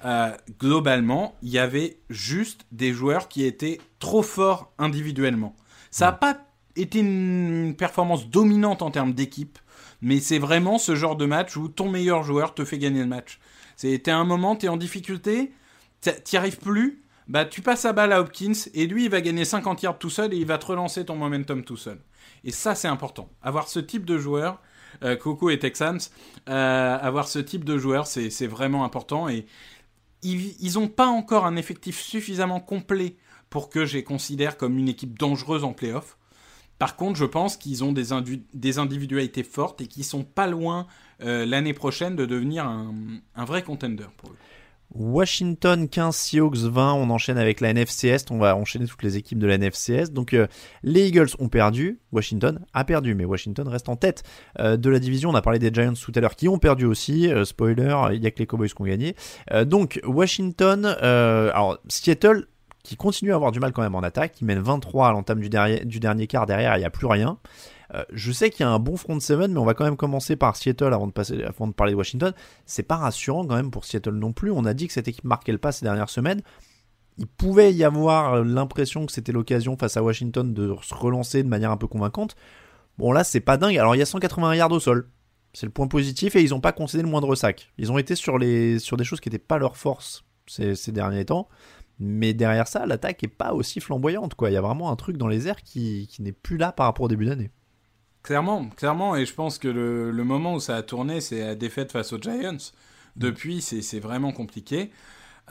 Euh, globalement, il y avait juste des joueurs qui étaient trop forts individuellement. Ça n'a pas été une performance dominante en termes d'équipe, mais c'est vraiment ce genre de match où ton meilleur joueur te fait gagner le match. C'était un moment, tu es en difficulté, t'y arrives plus, bah tu passes la balle à Hopkins et lui il va gagner 50 yards tout seul et il va te relancer ton momentum tout seul. Et ça c'est important. Avoir ce type de joueur, euh, Coco et Texans, euh, avoir ce type de joueur c'est vraiment important et ils, ils ont pas encore un effectif suffisamment complet pour que je les considère comme une équipe dangereuse en playoff. Par contre, je pense qu'ils ont des, des individualités fortes et qu'ils sont pas loin euh, l'année prochaine de devenir un, un vrai contender pour eux. Washington 15, Seahawks 20. On enchaîne avec la NFC Est. On va enchaîner toutes les équipes de la NFC. Donc, euh, les Eagles ont perdu. Washington a perdu, mais Washington reste en tête euh, de la division. On a parlé des Giants tout à l'heure qui ont perdu aussi. Euh, spoiler, il y a que les Cowboys qui ont gagné. Donc, Washington, alors Seattle qui continue à avoir du mal quand même en attaque, qui mène 23 à l'entame du, du dernier quart. Derrière, il n'y a plus rien. Euh, je sais qu'il y a un bon front seven, mais on va quand même commencer par Seattle avant de, parler de Washington. C'est pas rassurant quand même pour Seattle non plus. On a dit que cette équipe marquait le pas ces dernières semaines. Il pouvait y avoir l'impression que c'était l'occasion face à Washington de se relancer de manière un peu convaincante. Bon là, c'est pas dingue. Alors il y a 180 yards au sol. C'est le point positif et ils n'ont pas concédé le moindre sac. Ils ont été sur, des choses qui n'étaient pas leur force ces, derniers temps. Mais derrière ça, l'attaque est pas aussi flamboyante. Quoi. Il y a vraiment un truc dans les airs qui n'est plus là par rapport au début d'année. Clairement, clairement, et je pense que le, le moment où ça a tourné, c'est la défaite face aux Giants. Depuis, c'est c'est vraiment compliqué.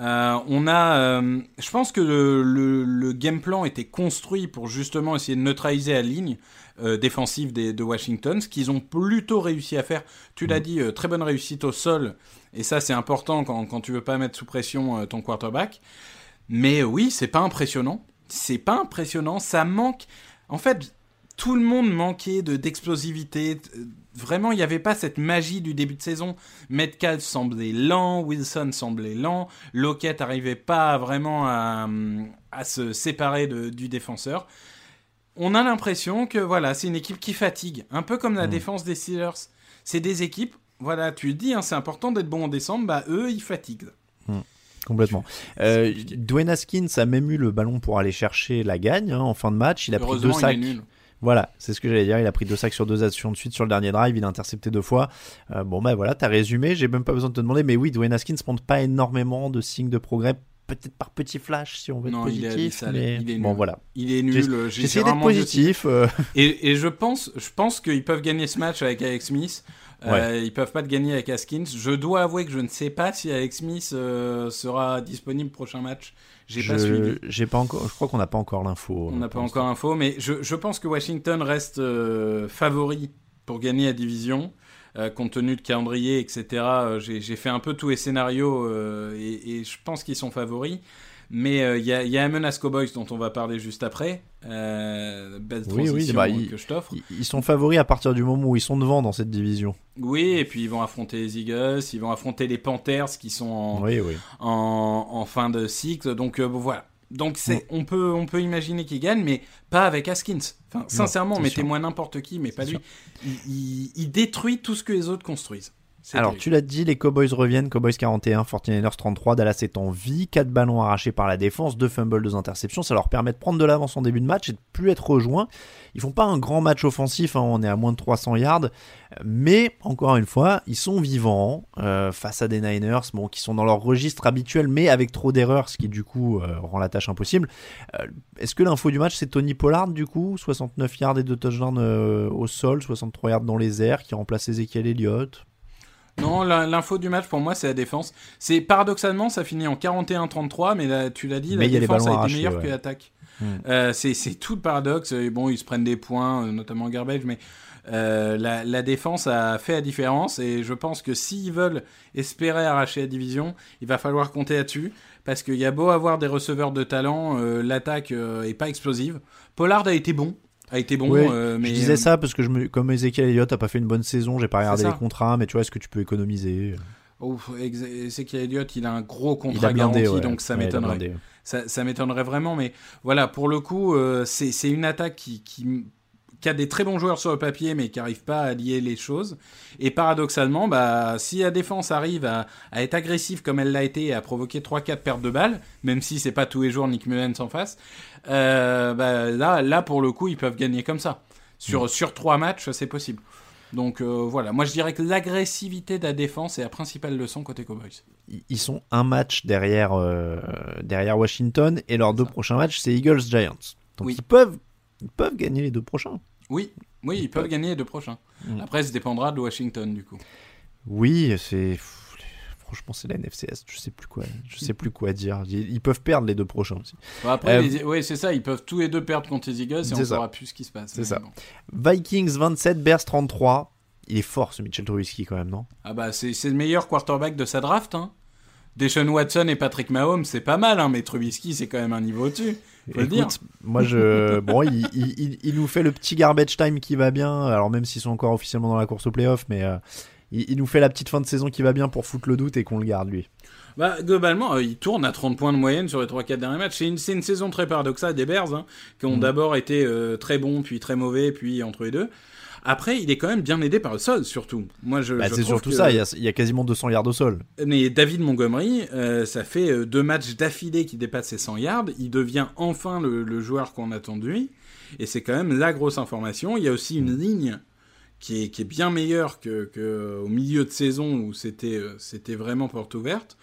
Euh, on a, euh, je pense que le, le, le, game plan était construit pour justement essayer de neutraliser la ligne euh, défensive des, de Washington, ce qu'ils ont plutôt réussi à faire. Tu l'as dit, très bonne réussite au sol, et ça c'est important quand, quand tu veux pas mettre sous pression ton quarterback. Mais oui, c'est pas impressionnant. C'est pas impressionnant. Ça manque. En fait, tout le monde manquait de d'explosivité. Vraiment, il n'y avait pas cette magie du début de saison. Metcalf semblait lent, Wilson semblait lent, Lockett n'arrivait pas vraiment à, à se séparer de, du défenseur. On a l'impression que voilà, c'est une équipe qui fatigue, un peu comme la mmh. défense des Steelers. C'est des équipes, voilà, tu le dis, hein, c'est important d'être bon en décembre, bah eux, ils fatiguent. Mmh. Complètement. Euh, Dwayne Haskins a même eu le ballon pour aller chercher la gagne hein, en fin de match. Il a pris deux sacs. Voilà, c'est ce que j'allais dire. Il a pris deux sacs sur deux actions de suite sur le dernier drive. Il a intercepté deux fois. Euh, bon, ben voilà, t'as résumé. J'ai même pas besoin de te demander. Mais oui, Dwayne Haskins montre pas énormément de signes de progrès. Peut-être par petit flash si on veut être positif. Il est, mais... Bon, voilà. Il est nul. J'essaie d'être positif. Euh. *laughs* Et, et, je pense, je pense qu'ils peuvent gagner ce match avec Alex Smith. Euh, ils peuvent pas te gagner avec Haskins. Je dois avouer que je ne sais pas si Alex Smith sera disponible prochain match. J'ai pas suivi. J'ai pas encore. Je crois qu'on n'a pas encore l'info. On n'a pas encore l'info, mais je, je, pense que Washington reste euh, favori pour gagner la division. Euh, compte tenu de calendrier, etc. Euh, j'ai fait un peu tous les scénarios et, et, je pense qu'ils sont favoris. Mais il y, a, y a Cowboys dont on va parler juste après. Euh, belle oui, oui, bah, que je t'offre. Ils sont favoris à partir du moment où ils sont devant dans cette division. Oui, et puis ils vont affronter les Eagles, ils vont affronter les Panthers qui sont en, en, en, fin de cycle. Donc voilà. Donc c'est, on peut, on peut imaginer qu'ils gagnent, mais pas avec Haskins. Enfin, sincèrement, mettez-moi n'importe qui, mais pas lui. Il, il, détruit tout ce que les autres construisent. Alors, tu l'as dit, les Cowboys reviennent. Cowboys 41, 49ers 33. Dallas est en vie. 4 ballons arrachés par la défense, 2 fumbles, 2 interceptions. Ça leur permet de prendre de l'avance en début de match et de plus être rejoints. Ils font pas un grand match offensif. Hein. on est à moins de 300 yards. Mais, encore une fois, ils sont vivants euh, face à des Niners bon, qui sont dans leur registre habituel, mais avec trop d'erreurs, ce qui du coup euh, rend la tâche impossible. Euh, est-ce que l'info du match, c'est Tony Pollard, du coup? 69 yards et 2 touchdowns au sol, 63 yards dans les airs, qui remplace Ezekiel Elliott non, l'info du match pour moi c'est la défense. C'est paradoxalement ça finit en 41-33, mais tu l'as dit, la défense a été meilleure que l'attaque. Hmm. Euh, c'est tout le paradoxe. bon, ils se prennent des points, euh, notamment Garbage, mais euh, la, défense a fait la différence et je pense que s'ils veulent espérer arracher la division, il va falloir compter là-dessus parce qu'il y a beau avoir des receveurs de talent, l'attaque est pas explosive. Pollard a été bon, a été bon. Euh, mais... Je disais ça parce que je me... comme Ezekiel Elliott a pas fait une bonne saison, j'ai pas regardé les contrats, mais tu vois, est-ce que tu peux économiser? Ouf, Ezekiel Elliott, il a un gros contrat garanti, donc ça m'étonnerait. Ça, ça m'étonnerait vraiment, mais voilà, pour le coup, euh, c'est une attaque qui, qui qui a des très bons joueurs sur le papier, mais qui n'arrive pas à lier les choses. Et paradoxalement, bah, si la défense arrive à, être agressive comme elle l'a été et à provoquer 3-4 pertes de balles, même si c'est pas tous les jours Nick Mullens en face, euh, bah, là, là, pour le coup, ils peuvent gagner comme ça. Sur, mm. sur 3 matchs, c'est possible. Donc euh, voilà, moi je dirais que l'agressivité de la défense est la principale leçon côté Cowboys. Ils sont un match derrière, euh, derrière Washington et leurs deux prochains matchs c'est Eagles Giants. Donc ils peuvent ils peuvent gagner les deux prochains. Oui, oui, ils peuvent gagner les deux prochains. Mm. Après, ça dépendra de Washington, du coup. Oui, c'est franchement c'est la NFCS, je sais plus quoi, je sais plus quoi dire. Ils peuvent perdre les deux prochains aussi. après, euh, oui, c'est ça, ils peuvent tous les deux perdre contre les Eagles et on ne saura plus ce qui se passe. C'est ça. Vikings 27, Bears 33. Il est fort ce Mitchell Trubisky quand même, non? Ah bah c'est le meilleur quarterback de sa draft. Hein. Deshaun Watson et Patrick Mahomes, c'est pas mal, hein, mais Trubisky c'est quand même un niveau au-dessus. Écoute, moi je *laughs* bon, il, il, il, nous fait le petit garbage time qui va bien. Alors même s'ils sont encore officiellement dans la course au playoff, mais euh, il, nous fait la petite fin de saison qui va bien pour foutre le doute et qu'on le garde lui. Bah, globalement, euh, il tourne à 30 points de moyenne sur les 3-4 derniers matchs. C'est une, une, saison très paradoxale des Bears, hein, qui ont mm. d'abord été euh, très bons, puis très mauvais, puis entre les deux. Après, il est quand même bien aidé par le sol, surtout. Moi, je, bah, c'est surtout ça. Il y, a, quasiment 200 yards au sol. Mais David Montgomery, euh, ça fait euh, deux matchs d'affilée qui dépassent ses 100 yards. Il devient enfin le, joueur qu'on attend de lui. Et c'est quand même la grosse information. Il y a aussi une ligne qui est, qui est bien meilleure que, que, au milieu de saison où c'était euh, c'était vraiment porte ouverte.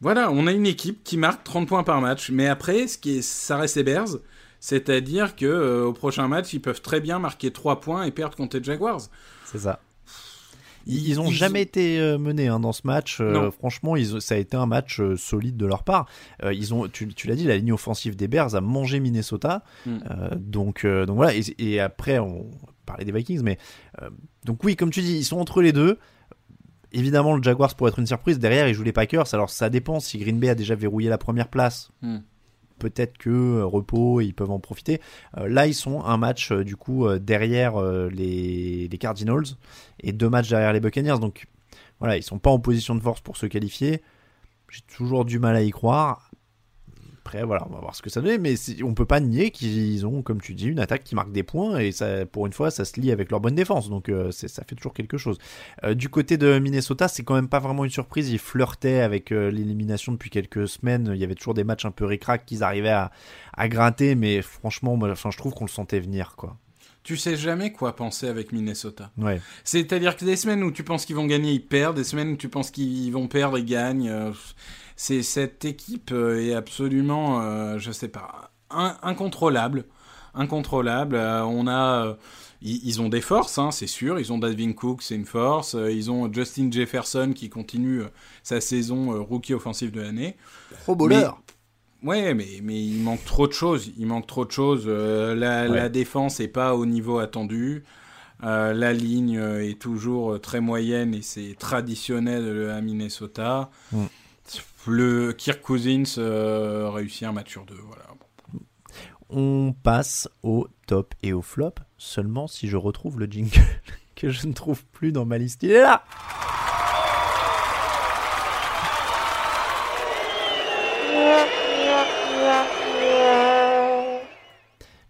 Voilà, on a une équipe qui marque 30 points par match. Mais après, ce qui est, ça reste les Bears. C'est-à-dire que euh, au prochain match, ils peuvent très bien marquer 3 points et perdre contre les Jaguars. C'est ça. Ils, ils ont jamais été euh, menés hein, dans ce match. Euh, franchement, ils, ça a été un match euh, solide de leur part. Euh, ils ont, tu, tu l'as dit, la ligne offensive des Bears a mangé Minnesota. Mm. Donc, donc voilà. Et, et après, on parlait des Vikings, mais donc oui, comme tu dis, ils sont entre les deux. Évidemment, le Jaguars pourrait être une surprise. Derrière, ils jouent les Packers. Alors, ça dépend. Si Green Bay a déjà verrouillé la première place, Hmm. Peut-être que euh, repos, ils peuvent en profiter. Euh, là, ils sont un match euh, du coup derrière les, les Cardinals et deux matchs derrière les Buccaneers. Donc voilà, ils sont pas en position de force pour se qualifier. J'ai toujours du mal à y croire. Après, voilà, on va voir ce que ça donne. Mais on peut pas nier qu'ils ont, comme tu dis, une attaque qui marque des points et ça, pour une fois, ça se lie avec leur bonne défense. Donc euh, ça fait toujours quelque chose. Euh, du côté de Minnesota, c'est quand même pas vraiment une surprise. Ils flirtaient avec euh, l'élimination depuis quelques semaines. Il y avait toujours des matchs un peu ric-rac qu'ils arrivaient à, à gratter, mais franchement, moi, enfin, je trouve qu'on le sentait venir, quoi. Tu sais jamais quoi penser avec Minnesota. Ouais. C'est-à-dire que des semaines où tu penses qu'ils vont gagner, ils perdent. Des semaines où tu penses qu'ils vont perdre, ils gagnent. C'est cette équipe euh, est absolument, euh, je sais pas, in- incontrôlable, incontrôlable. Euh, on a, euh, ils, ont des forces, hein, c'est sûr. Ils ont Dalvin Cook, c'est une force. Ils ont Justin Jefferson qui continue sa saison rookie offensive de l'année. Pro bowler. Ouais, mais, mais il manque trop de choses. Il manque trop de choses. Euh, la, Ouais. la défense est pas au niveau attendu. Euh, la ligne est toujours très moyenne et c'est traditionnel à Minnesota. Mm. Le Kirk Cousins euh, réussit un match sur deux. On passe au top et au flop seulement si je retrouve le jingle *laughs* que je ne trouve plus dans ma liste. Il est là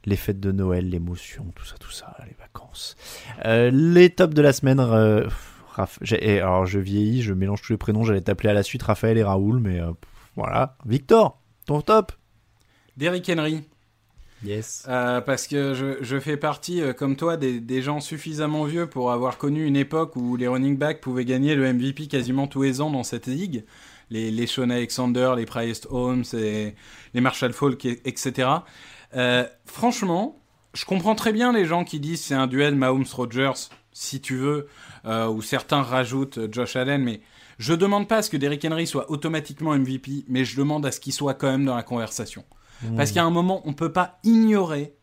Les fêtes de Noël, l'émotion, tout ça, tout ça, les vacances. Euh, les tops de la semaine. Raph- j'ai- et alors je vieillis, je mélange tous les prénoms, j'allais t'appeler à la suite Raphaël et Raoul, mais euh, voilà. Victor, ton top Derrick Henry. Yes. Euh, parce que je, je fais partie, euh, comme toi, des, des gens suffisamment vieux pour avoir connu une époque où les running backs pouvaient gagner le MVP quasiment tous les ans dans cette ligue. Les, les Sean Alexander, les Priest Holmes, et les Marshall Falk, et- etc. Euh, franchement, je comprends très bien les gens qui disent c'est un duel Mahomes-Rogers, si tu veux, euh, ou certains rajoutent euh, Josh Allen, mais je demande pas à ce que Derrick Henry soit automatiquement MVP, mais je demande à ce qu'il soit quand même dans la conversation. Parce qu'à un moment, on peut pas ignorer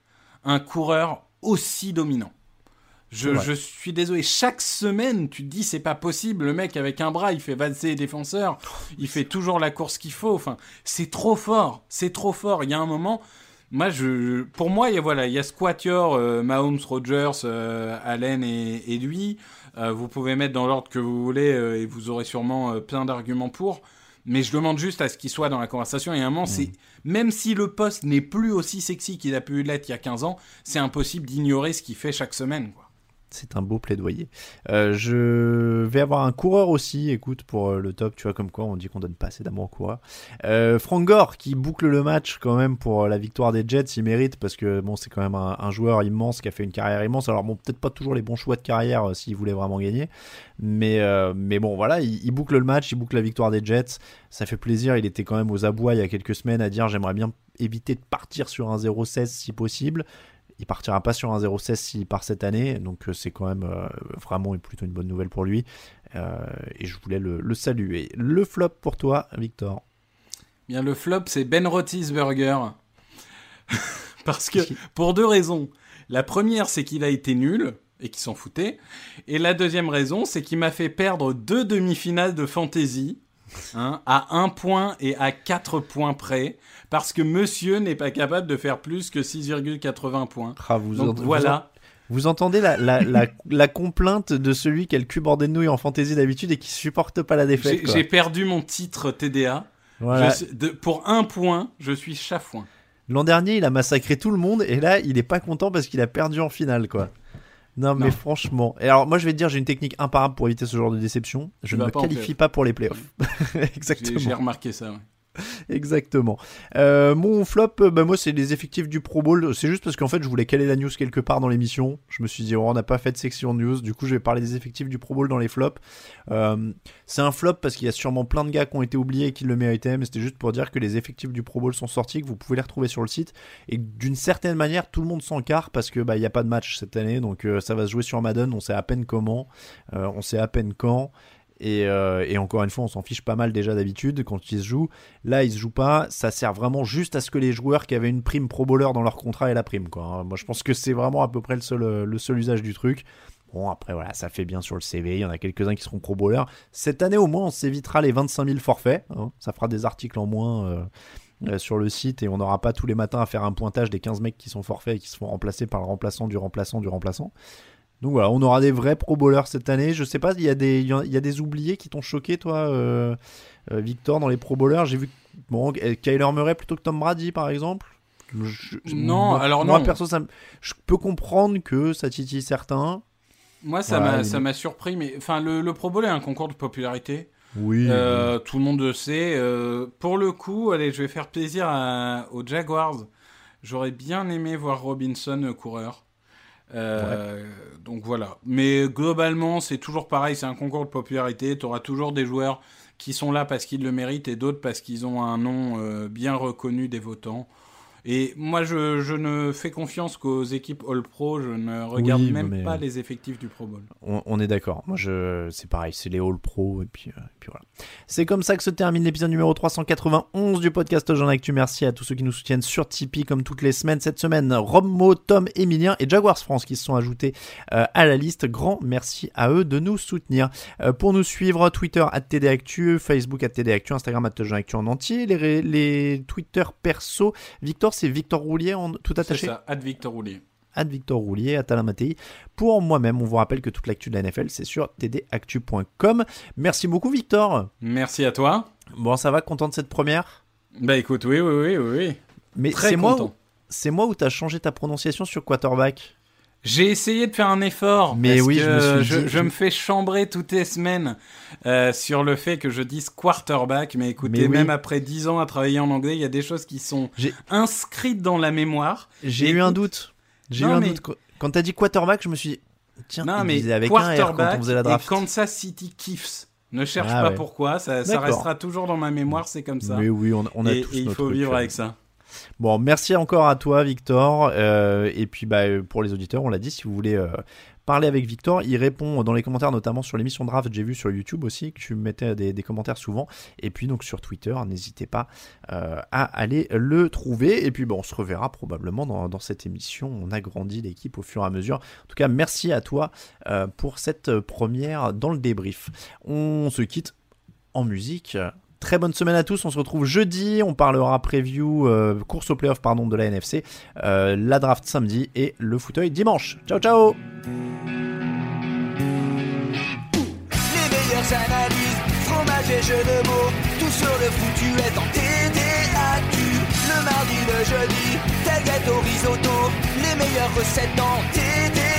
un coureur aussi dominant. Je suis désolé, chaque semaine, tu te dis c'est pas possible, le mec avec un bras, il fait valser les défenseurs, il fait toujours la course qu'il faut, enfin, c'est trop fort, c'est trop fort. Il y a un moment, moi, je, pour moi, il y a, voilà, il y a euh, Mahomes, Rogers, euh, Allen et, et lui. Euh, vous pouvez mettre dans l'ordre que vous voulez et vous aurez sûrement plein d'arguments pour. Mais je demande juste à ce qu'il soit dans la conversation. Et à un moment, c'est même si le poste n'est plus aussi sexy qu'il a pu l'être il y a 15 ans, c'est impossible d'ignorer ce qu'il fait chaque semaine. Quoi. C'est un beau plaidoyer. Euh, je vais avoir un coureur aussi, écoute, pour euh, le top, tu vois, comme quoi on dit qu'on donne pas assez d'amour au coureur. Euh, Frank Gore qui boucle le match quand même pour euh, la victoire des Jets, il mérite parce que bon, c'est quand même un, joueur immense qui a fait une carrière immense. Alors bon, peut-être pas toujours les bons choix de carrière s'il voulait vraiment gagner, mais mais bon, voilà, il, il boucle le match, il boucle la victoire des Jets. Ça fait plaisir. Il était quand même aux abois il y a quelques semaines à dire j'aimerais bien éviter de partir sur un 0-16 si possible. Il partira pas sur un 0-16 s'il part cette année, donc euh, c'est quand même euh, vraiment plutôt une bonne nouvelle pour lui. Euh, et je voulais le, le saluer. Le flop pour toi, Victor. Bien, le flop, c'est Ben Roethlisberger. *laughs* Parce que, pour deux raisons. La première, c'est qu'il a été nul et qu'il s'en foutait. Et la deuxième raison, c'est qu'il m'a fait perdre deux demi-finales de fantasy. Hein, à un point et à quatre points près, parce que monsieur n'est pas capable de faire plus que 6,80 points. Ah, vous Donc voilà. Vous, entendez la, la, la, la complainte de celui qui a le cul bordé de nouilles en fantasy d'habitude et qui supporte pas la défaite. J'ai perdu mon titre TDA. Voilà. Je suis- de- pour un point, je suis chafouin. L'an dernier, il a massacré tout le monde et là, il est pas content parce qu'il a perdu en finale, quoi. Non, mais Non. franchement. Et alors, moi, je vais te dire, j'ai une technique imparable pour éviter ce genre de déception. Je ne me qualifie pas pour les playoffs. J'ai j'ai *laughs* Exactement. remarqué ça. ouais. *laughs* Exactement. Euh, mon flop, euh, bah moi c'est les effectifs du Pro Bowl. C'est juste parce qu'en fait je voulais caler la news quelque part dans l'émission. Je me suis dit oh, on n'a pas fait de section news. Du coup je vais parler des effectifs du Pro Bowl dans les flops. Euh, c'est un flop parce qu'il y a sûrement plein de gars qui ont été oubliés et qui le méritaient. Mais c'était juste pour dire que les effectifs du Pro Bowl sont sortis, que vous pouvez les retrouver sur le site et d'une certaine manière tout le monde s'encarre parce que bah il y a pas de match cette année donc ça va se jouer sur Madden. On sait à peine comment, on sait à peine quand. Et, euh, et, encore une fois, on s'en fiche pas mal déjà d'habitude quand ils se jouent. Là, ils se jouent pas. Ça sert vraiment juste à ce que les joueurs qui avaient une prime pro bowler dans leur contrat aient la prime. Quoi. Moi, je pense que c'est vraiment à peu près le seul, le seul usage du truc. Bon, après, voilà, ça fait bien sur le CV. Il y en a quelques-uns qui seront pro bowlers. Cette année, au moins, on s'évitera les 25 000 forfaits. Hein. Ça fera des articles en moins. Euh, euh, sur le site et on n'aura pas tous les matins à faire un pointage des 15 mecs qui sont forfaits et qui se font remplacer par le remplaçant du remplaçant du remplaçant. Donc voilà, on aura des vrais pro bowlers cette année. Je sais pas, il y a des, il y a des oubliés qui t'ont choqué, toi, euh, euh, Victor, dans les pro bowlers? J'ai vu, bon, Kyler Murray plutôt que Tom Brady, par exemple. non, moi, alors moi, non. perso, ça, je peux comprendre que ça titille certains. Moi, ça Voilà, m'a, il- surpris, mais enfin, le, le Pro Bowl est un concours de popularité. Oui. Euh, tout le monde le sait. Euh, pour le coup, allez, je vais faire plaisir à- aux Jaguars. J'aurais bien aimé voir Robinson euh, coureur. Euh, Donc voilà. Mais globalement, c'est toujours pareil. C'est un concours de popularité. Tu auras toujours des joueurs qui sont là parce qu'ils le méritent et d'autres parce qu'ils ont un nom euh, bien reconnu des votants. Et moi, je, je ne fais confiance qu'aux équipes All Pro. Je ne regarde Oui, même pas les effectifs du Pro Bowl. On, on est d'accord. Moi, je, c'est pareil, c'est les All Pro et puis, euh, et puis voilà. C'est comme ça que se termine l'épisode numéro 391 du podcast Jean Actu. Merci à tous ceux qui nous soutiennent sur Tipeee comme toutes les semaines. Cette semaine, Romo, Tom, Emilien et Jaguars France qui se sont ajoutés euh, à la liste. Grand merci à eux de nous soutenir. Euh, pour nous suivre, Twitter at TDActu, Facebook at TDActu, Instagram Jean Actu en entier. Les, les Twitter perso, Victor, c'est Victor Roulier en tout C'est attaché ça, Ad Victor Roulier. à Victor Roulier, à Talin Mattei. Pour moi-même, on vous rappelle que toute l'actu de la NFL, c'est sur tdactu.com. Merci beaucoup, Victor. Merci à toi. Bon, ça va, content de cette première? Bah écoute, oui, oui, oui, oui. Mais Très c'est moi, c'est moi où t'as changé ta prononciation sur quarterback? J'ai essayé de faire un effort. Mais parce oui, que je me suis je, dit- je me fais chambrer toutes les semaines euh, sur le fait que je dise quarterback. Mais écoutez, Mais oui. même après 10 ans à travailler en anglais, il y a des choses qui sont inscrites dans la mémoire. J'ai eu un doute. J'ai eu un mais- doute. Quand- t'as dit quarterback, je me suis dit, tiens, Non, il mais avec un R quand quarterback on faisait la et. Kansas City Chiefs. Ne cherche Ah pas ouais. pourquoi, ça, restera toujours dans ma mémoire, c'est comme ça. Mais oui, on, on a et, tous et il faut vivre euh. avec ça. Bon, merci encore à toi, Victor. Euh, et puis, bah, euh, pour les auditeurs, on l'a dit, si vous voulez euh, parler avec Victor, il répond dans les commentaires, notamment sur l'émission Draft. J'ai vu sur YouTube aussi que tu mettais des, commentaires souvent. Et puis, donc, sur Twitter, n'hésitez pas à aller le trouver. Et puis, bon, on se reverra probablement dans, cette émission. On agrandit l'équipe au fur et à mesure. En tout cas, merci à toi pour cette première dans le débrief. On se quitte en musique. Très bonne semaine à tous. On se retrouve jeudi. On parlera preview, euh, course au playoff pardon, de la NFC, euh, la draft samedi et le fauteuil dimanche. Ciao, ciao Les meilleures analyses, fromage et jeux de mots, tout sur le foutu est en TDAQ. Le mardi, le jeudi, tailgate au risotto, les meilleures recettes dans TDAQ.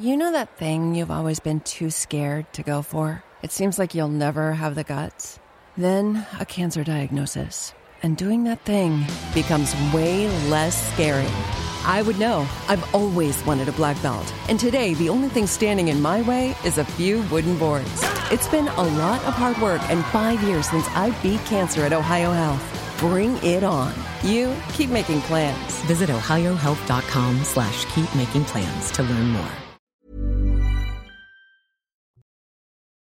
You know that thing you've always been too scared to go for? It seems like you'll never have the guts. Then, a cancer diagnosis. And doing that thing becomes way less scary. I would know. I've always wanted a black belt. And today, the only thing standing in my way is a few wooden boards. It's been a lot of hard work and five years since I beat cancer at Ohio Health. Bring it on. You keep making plans. Visit ohiohealth.com slash keep making plans to learn more.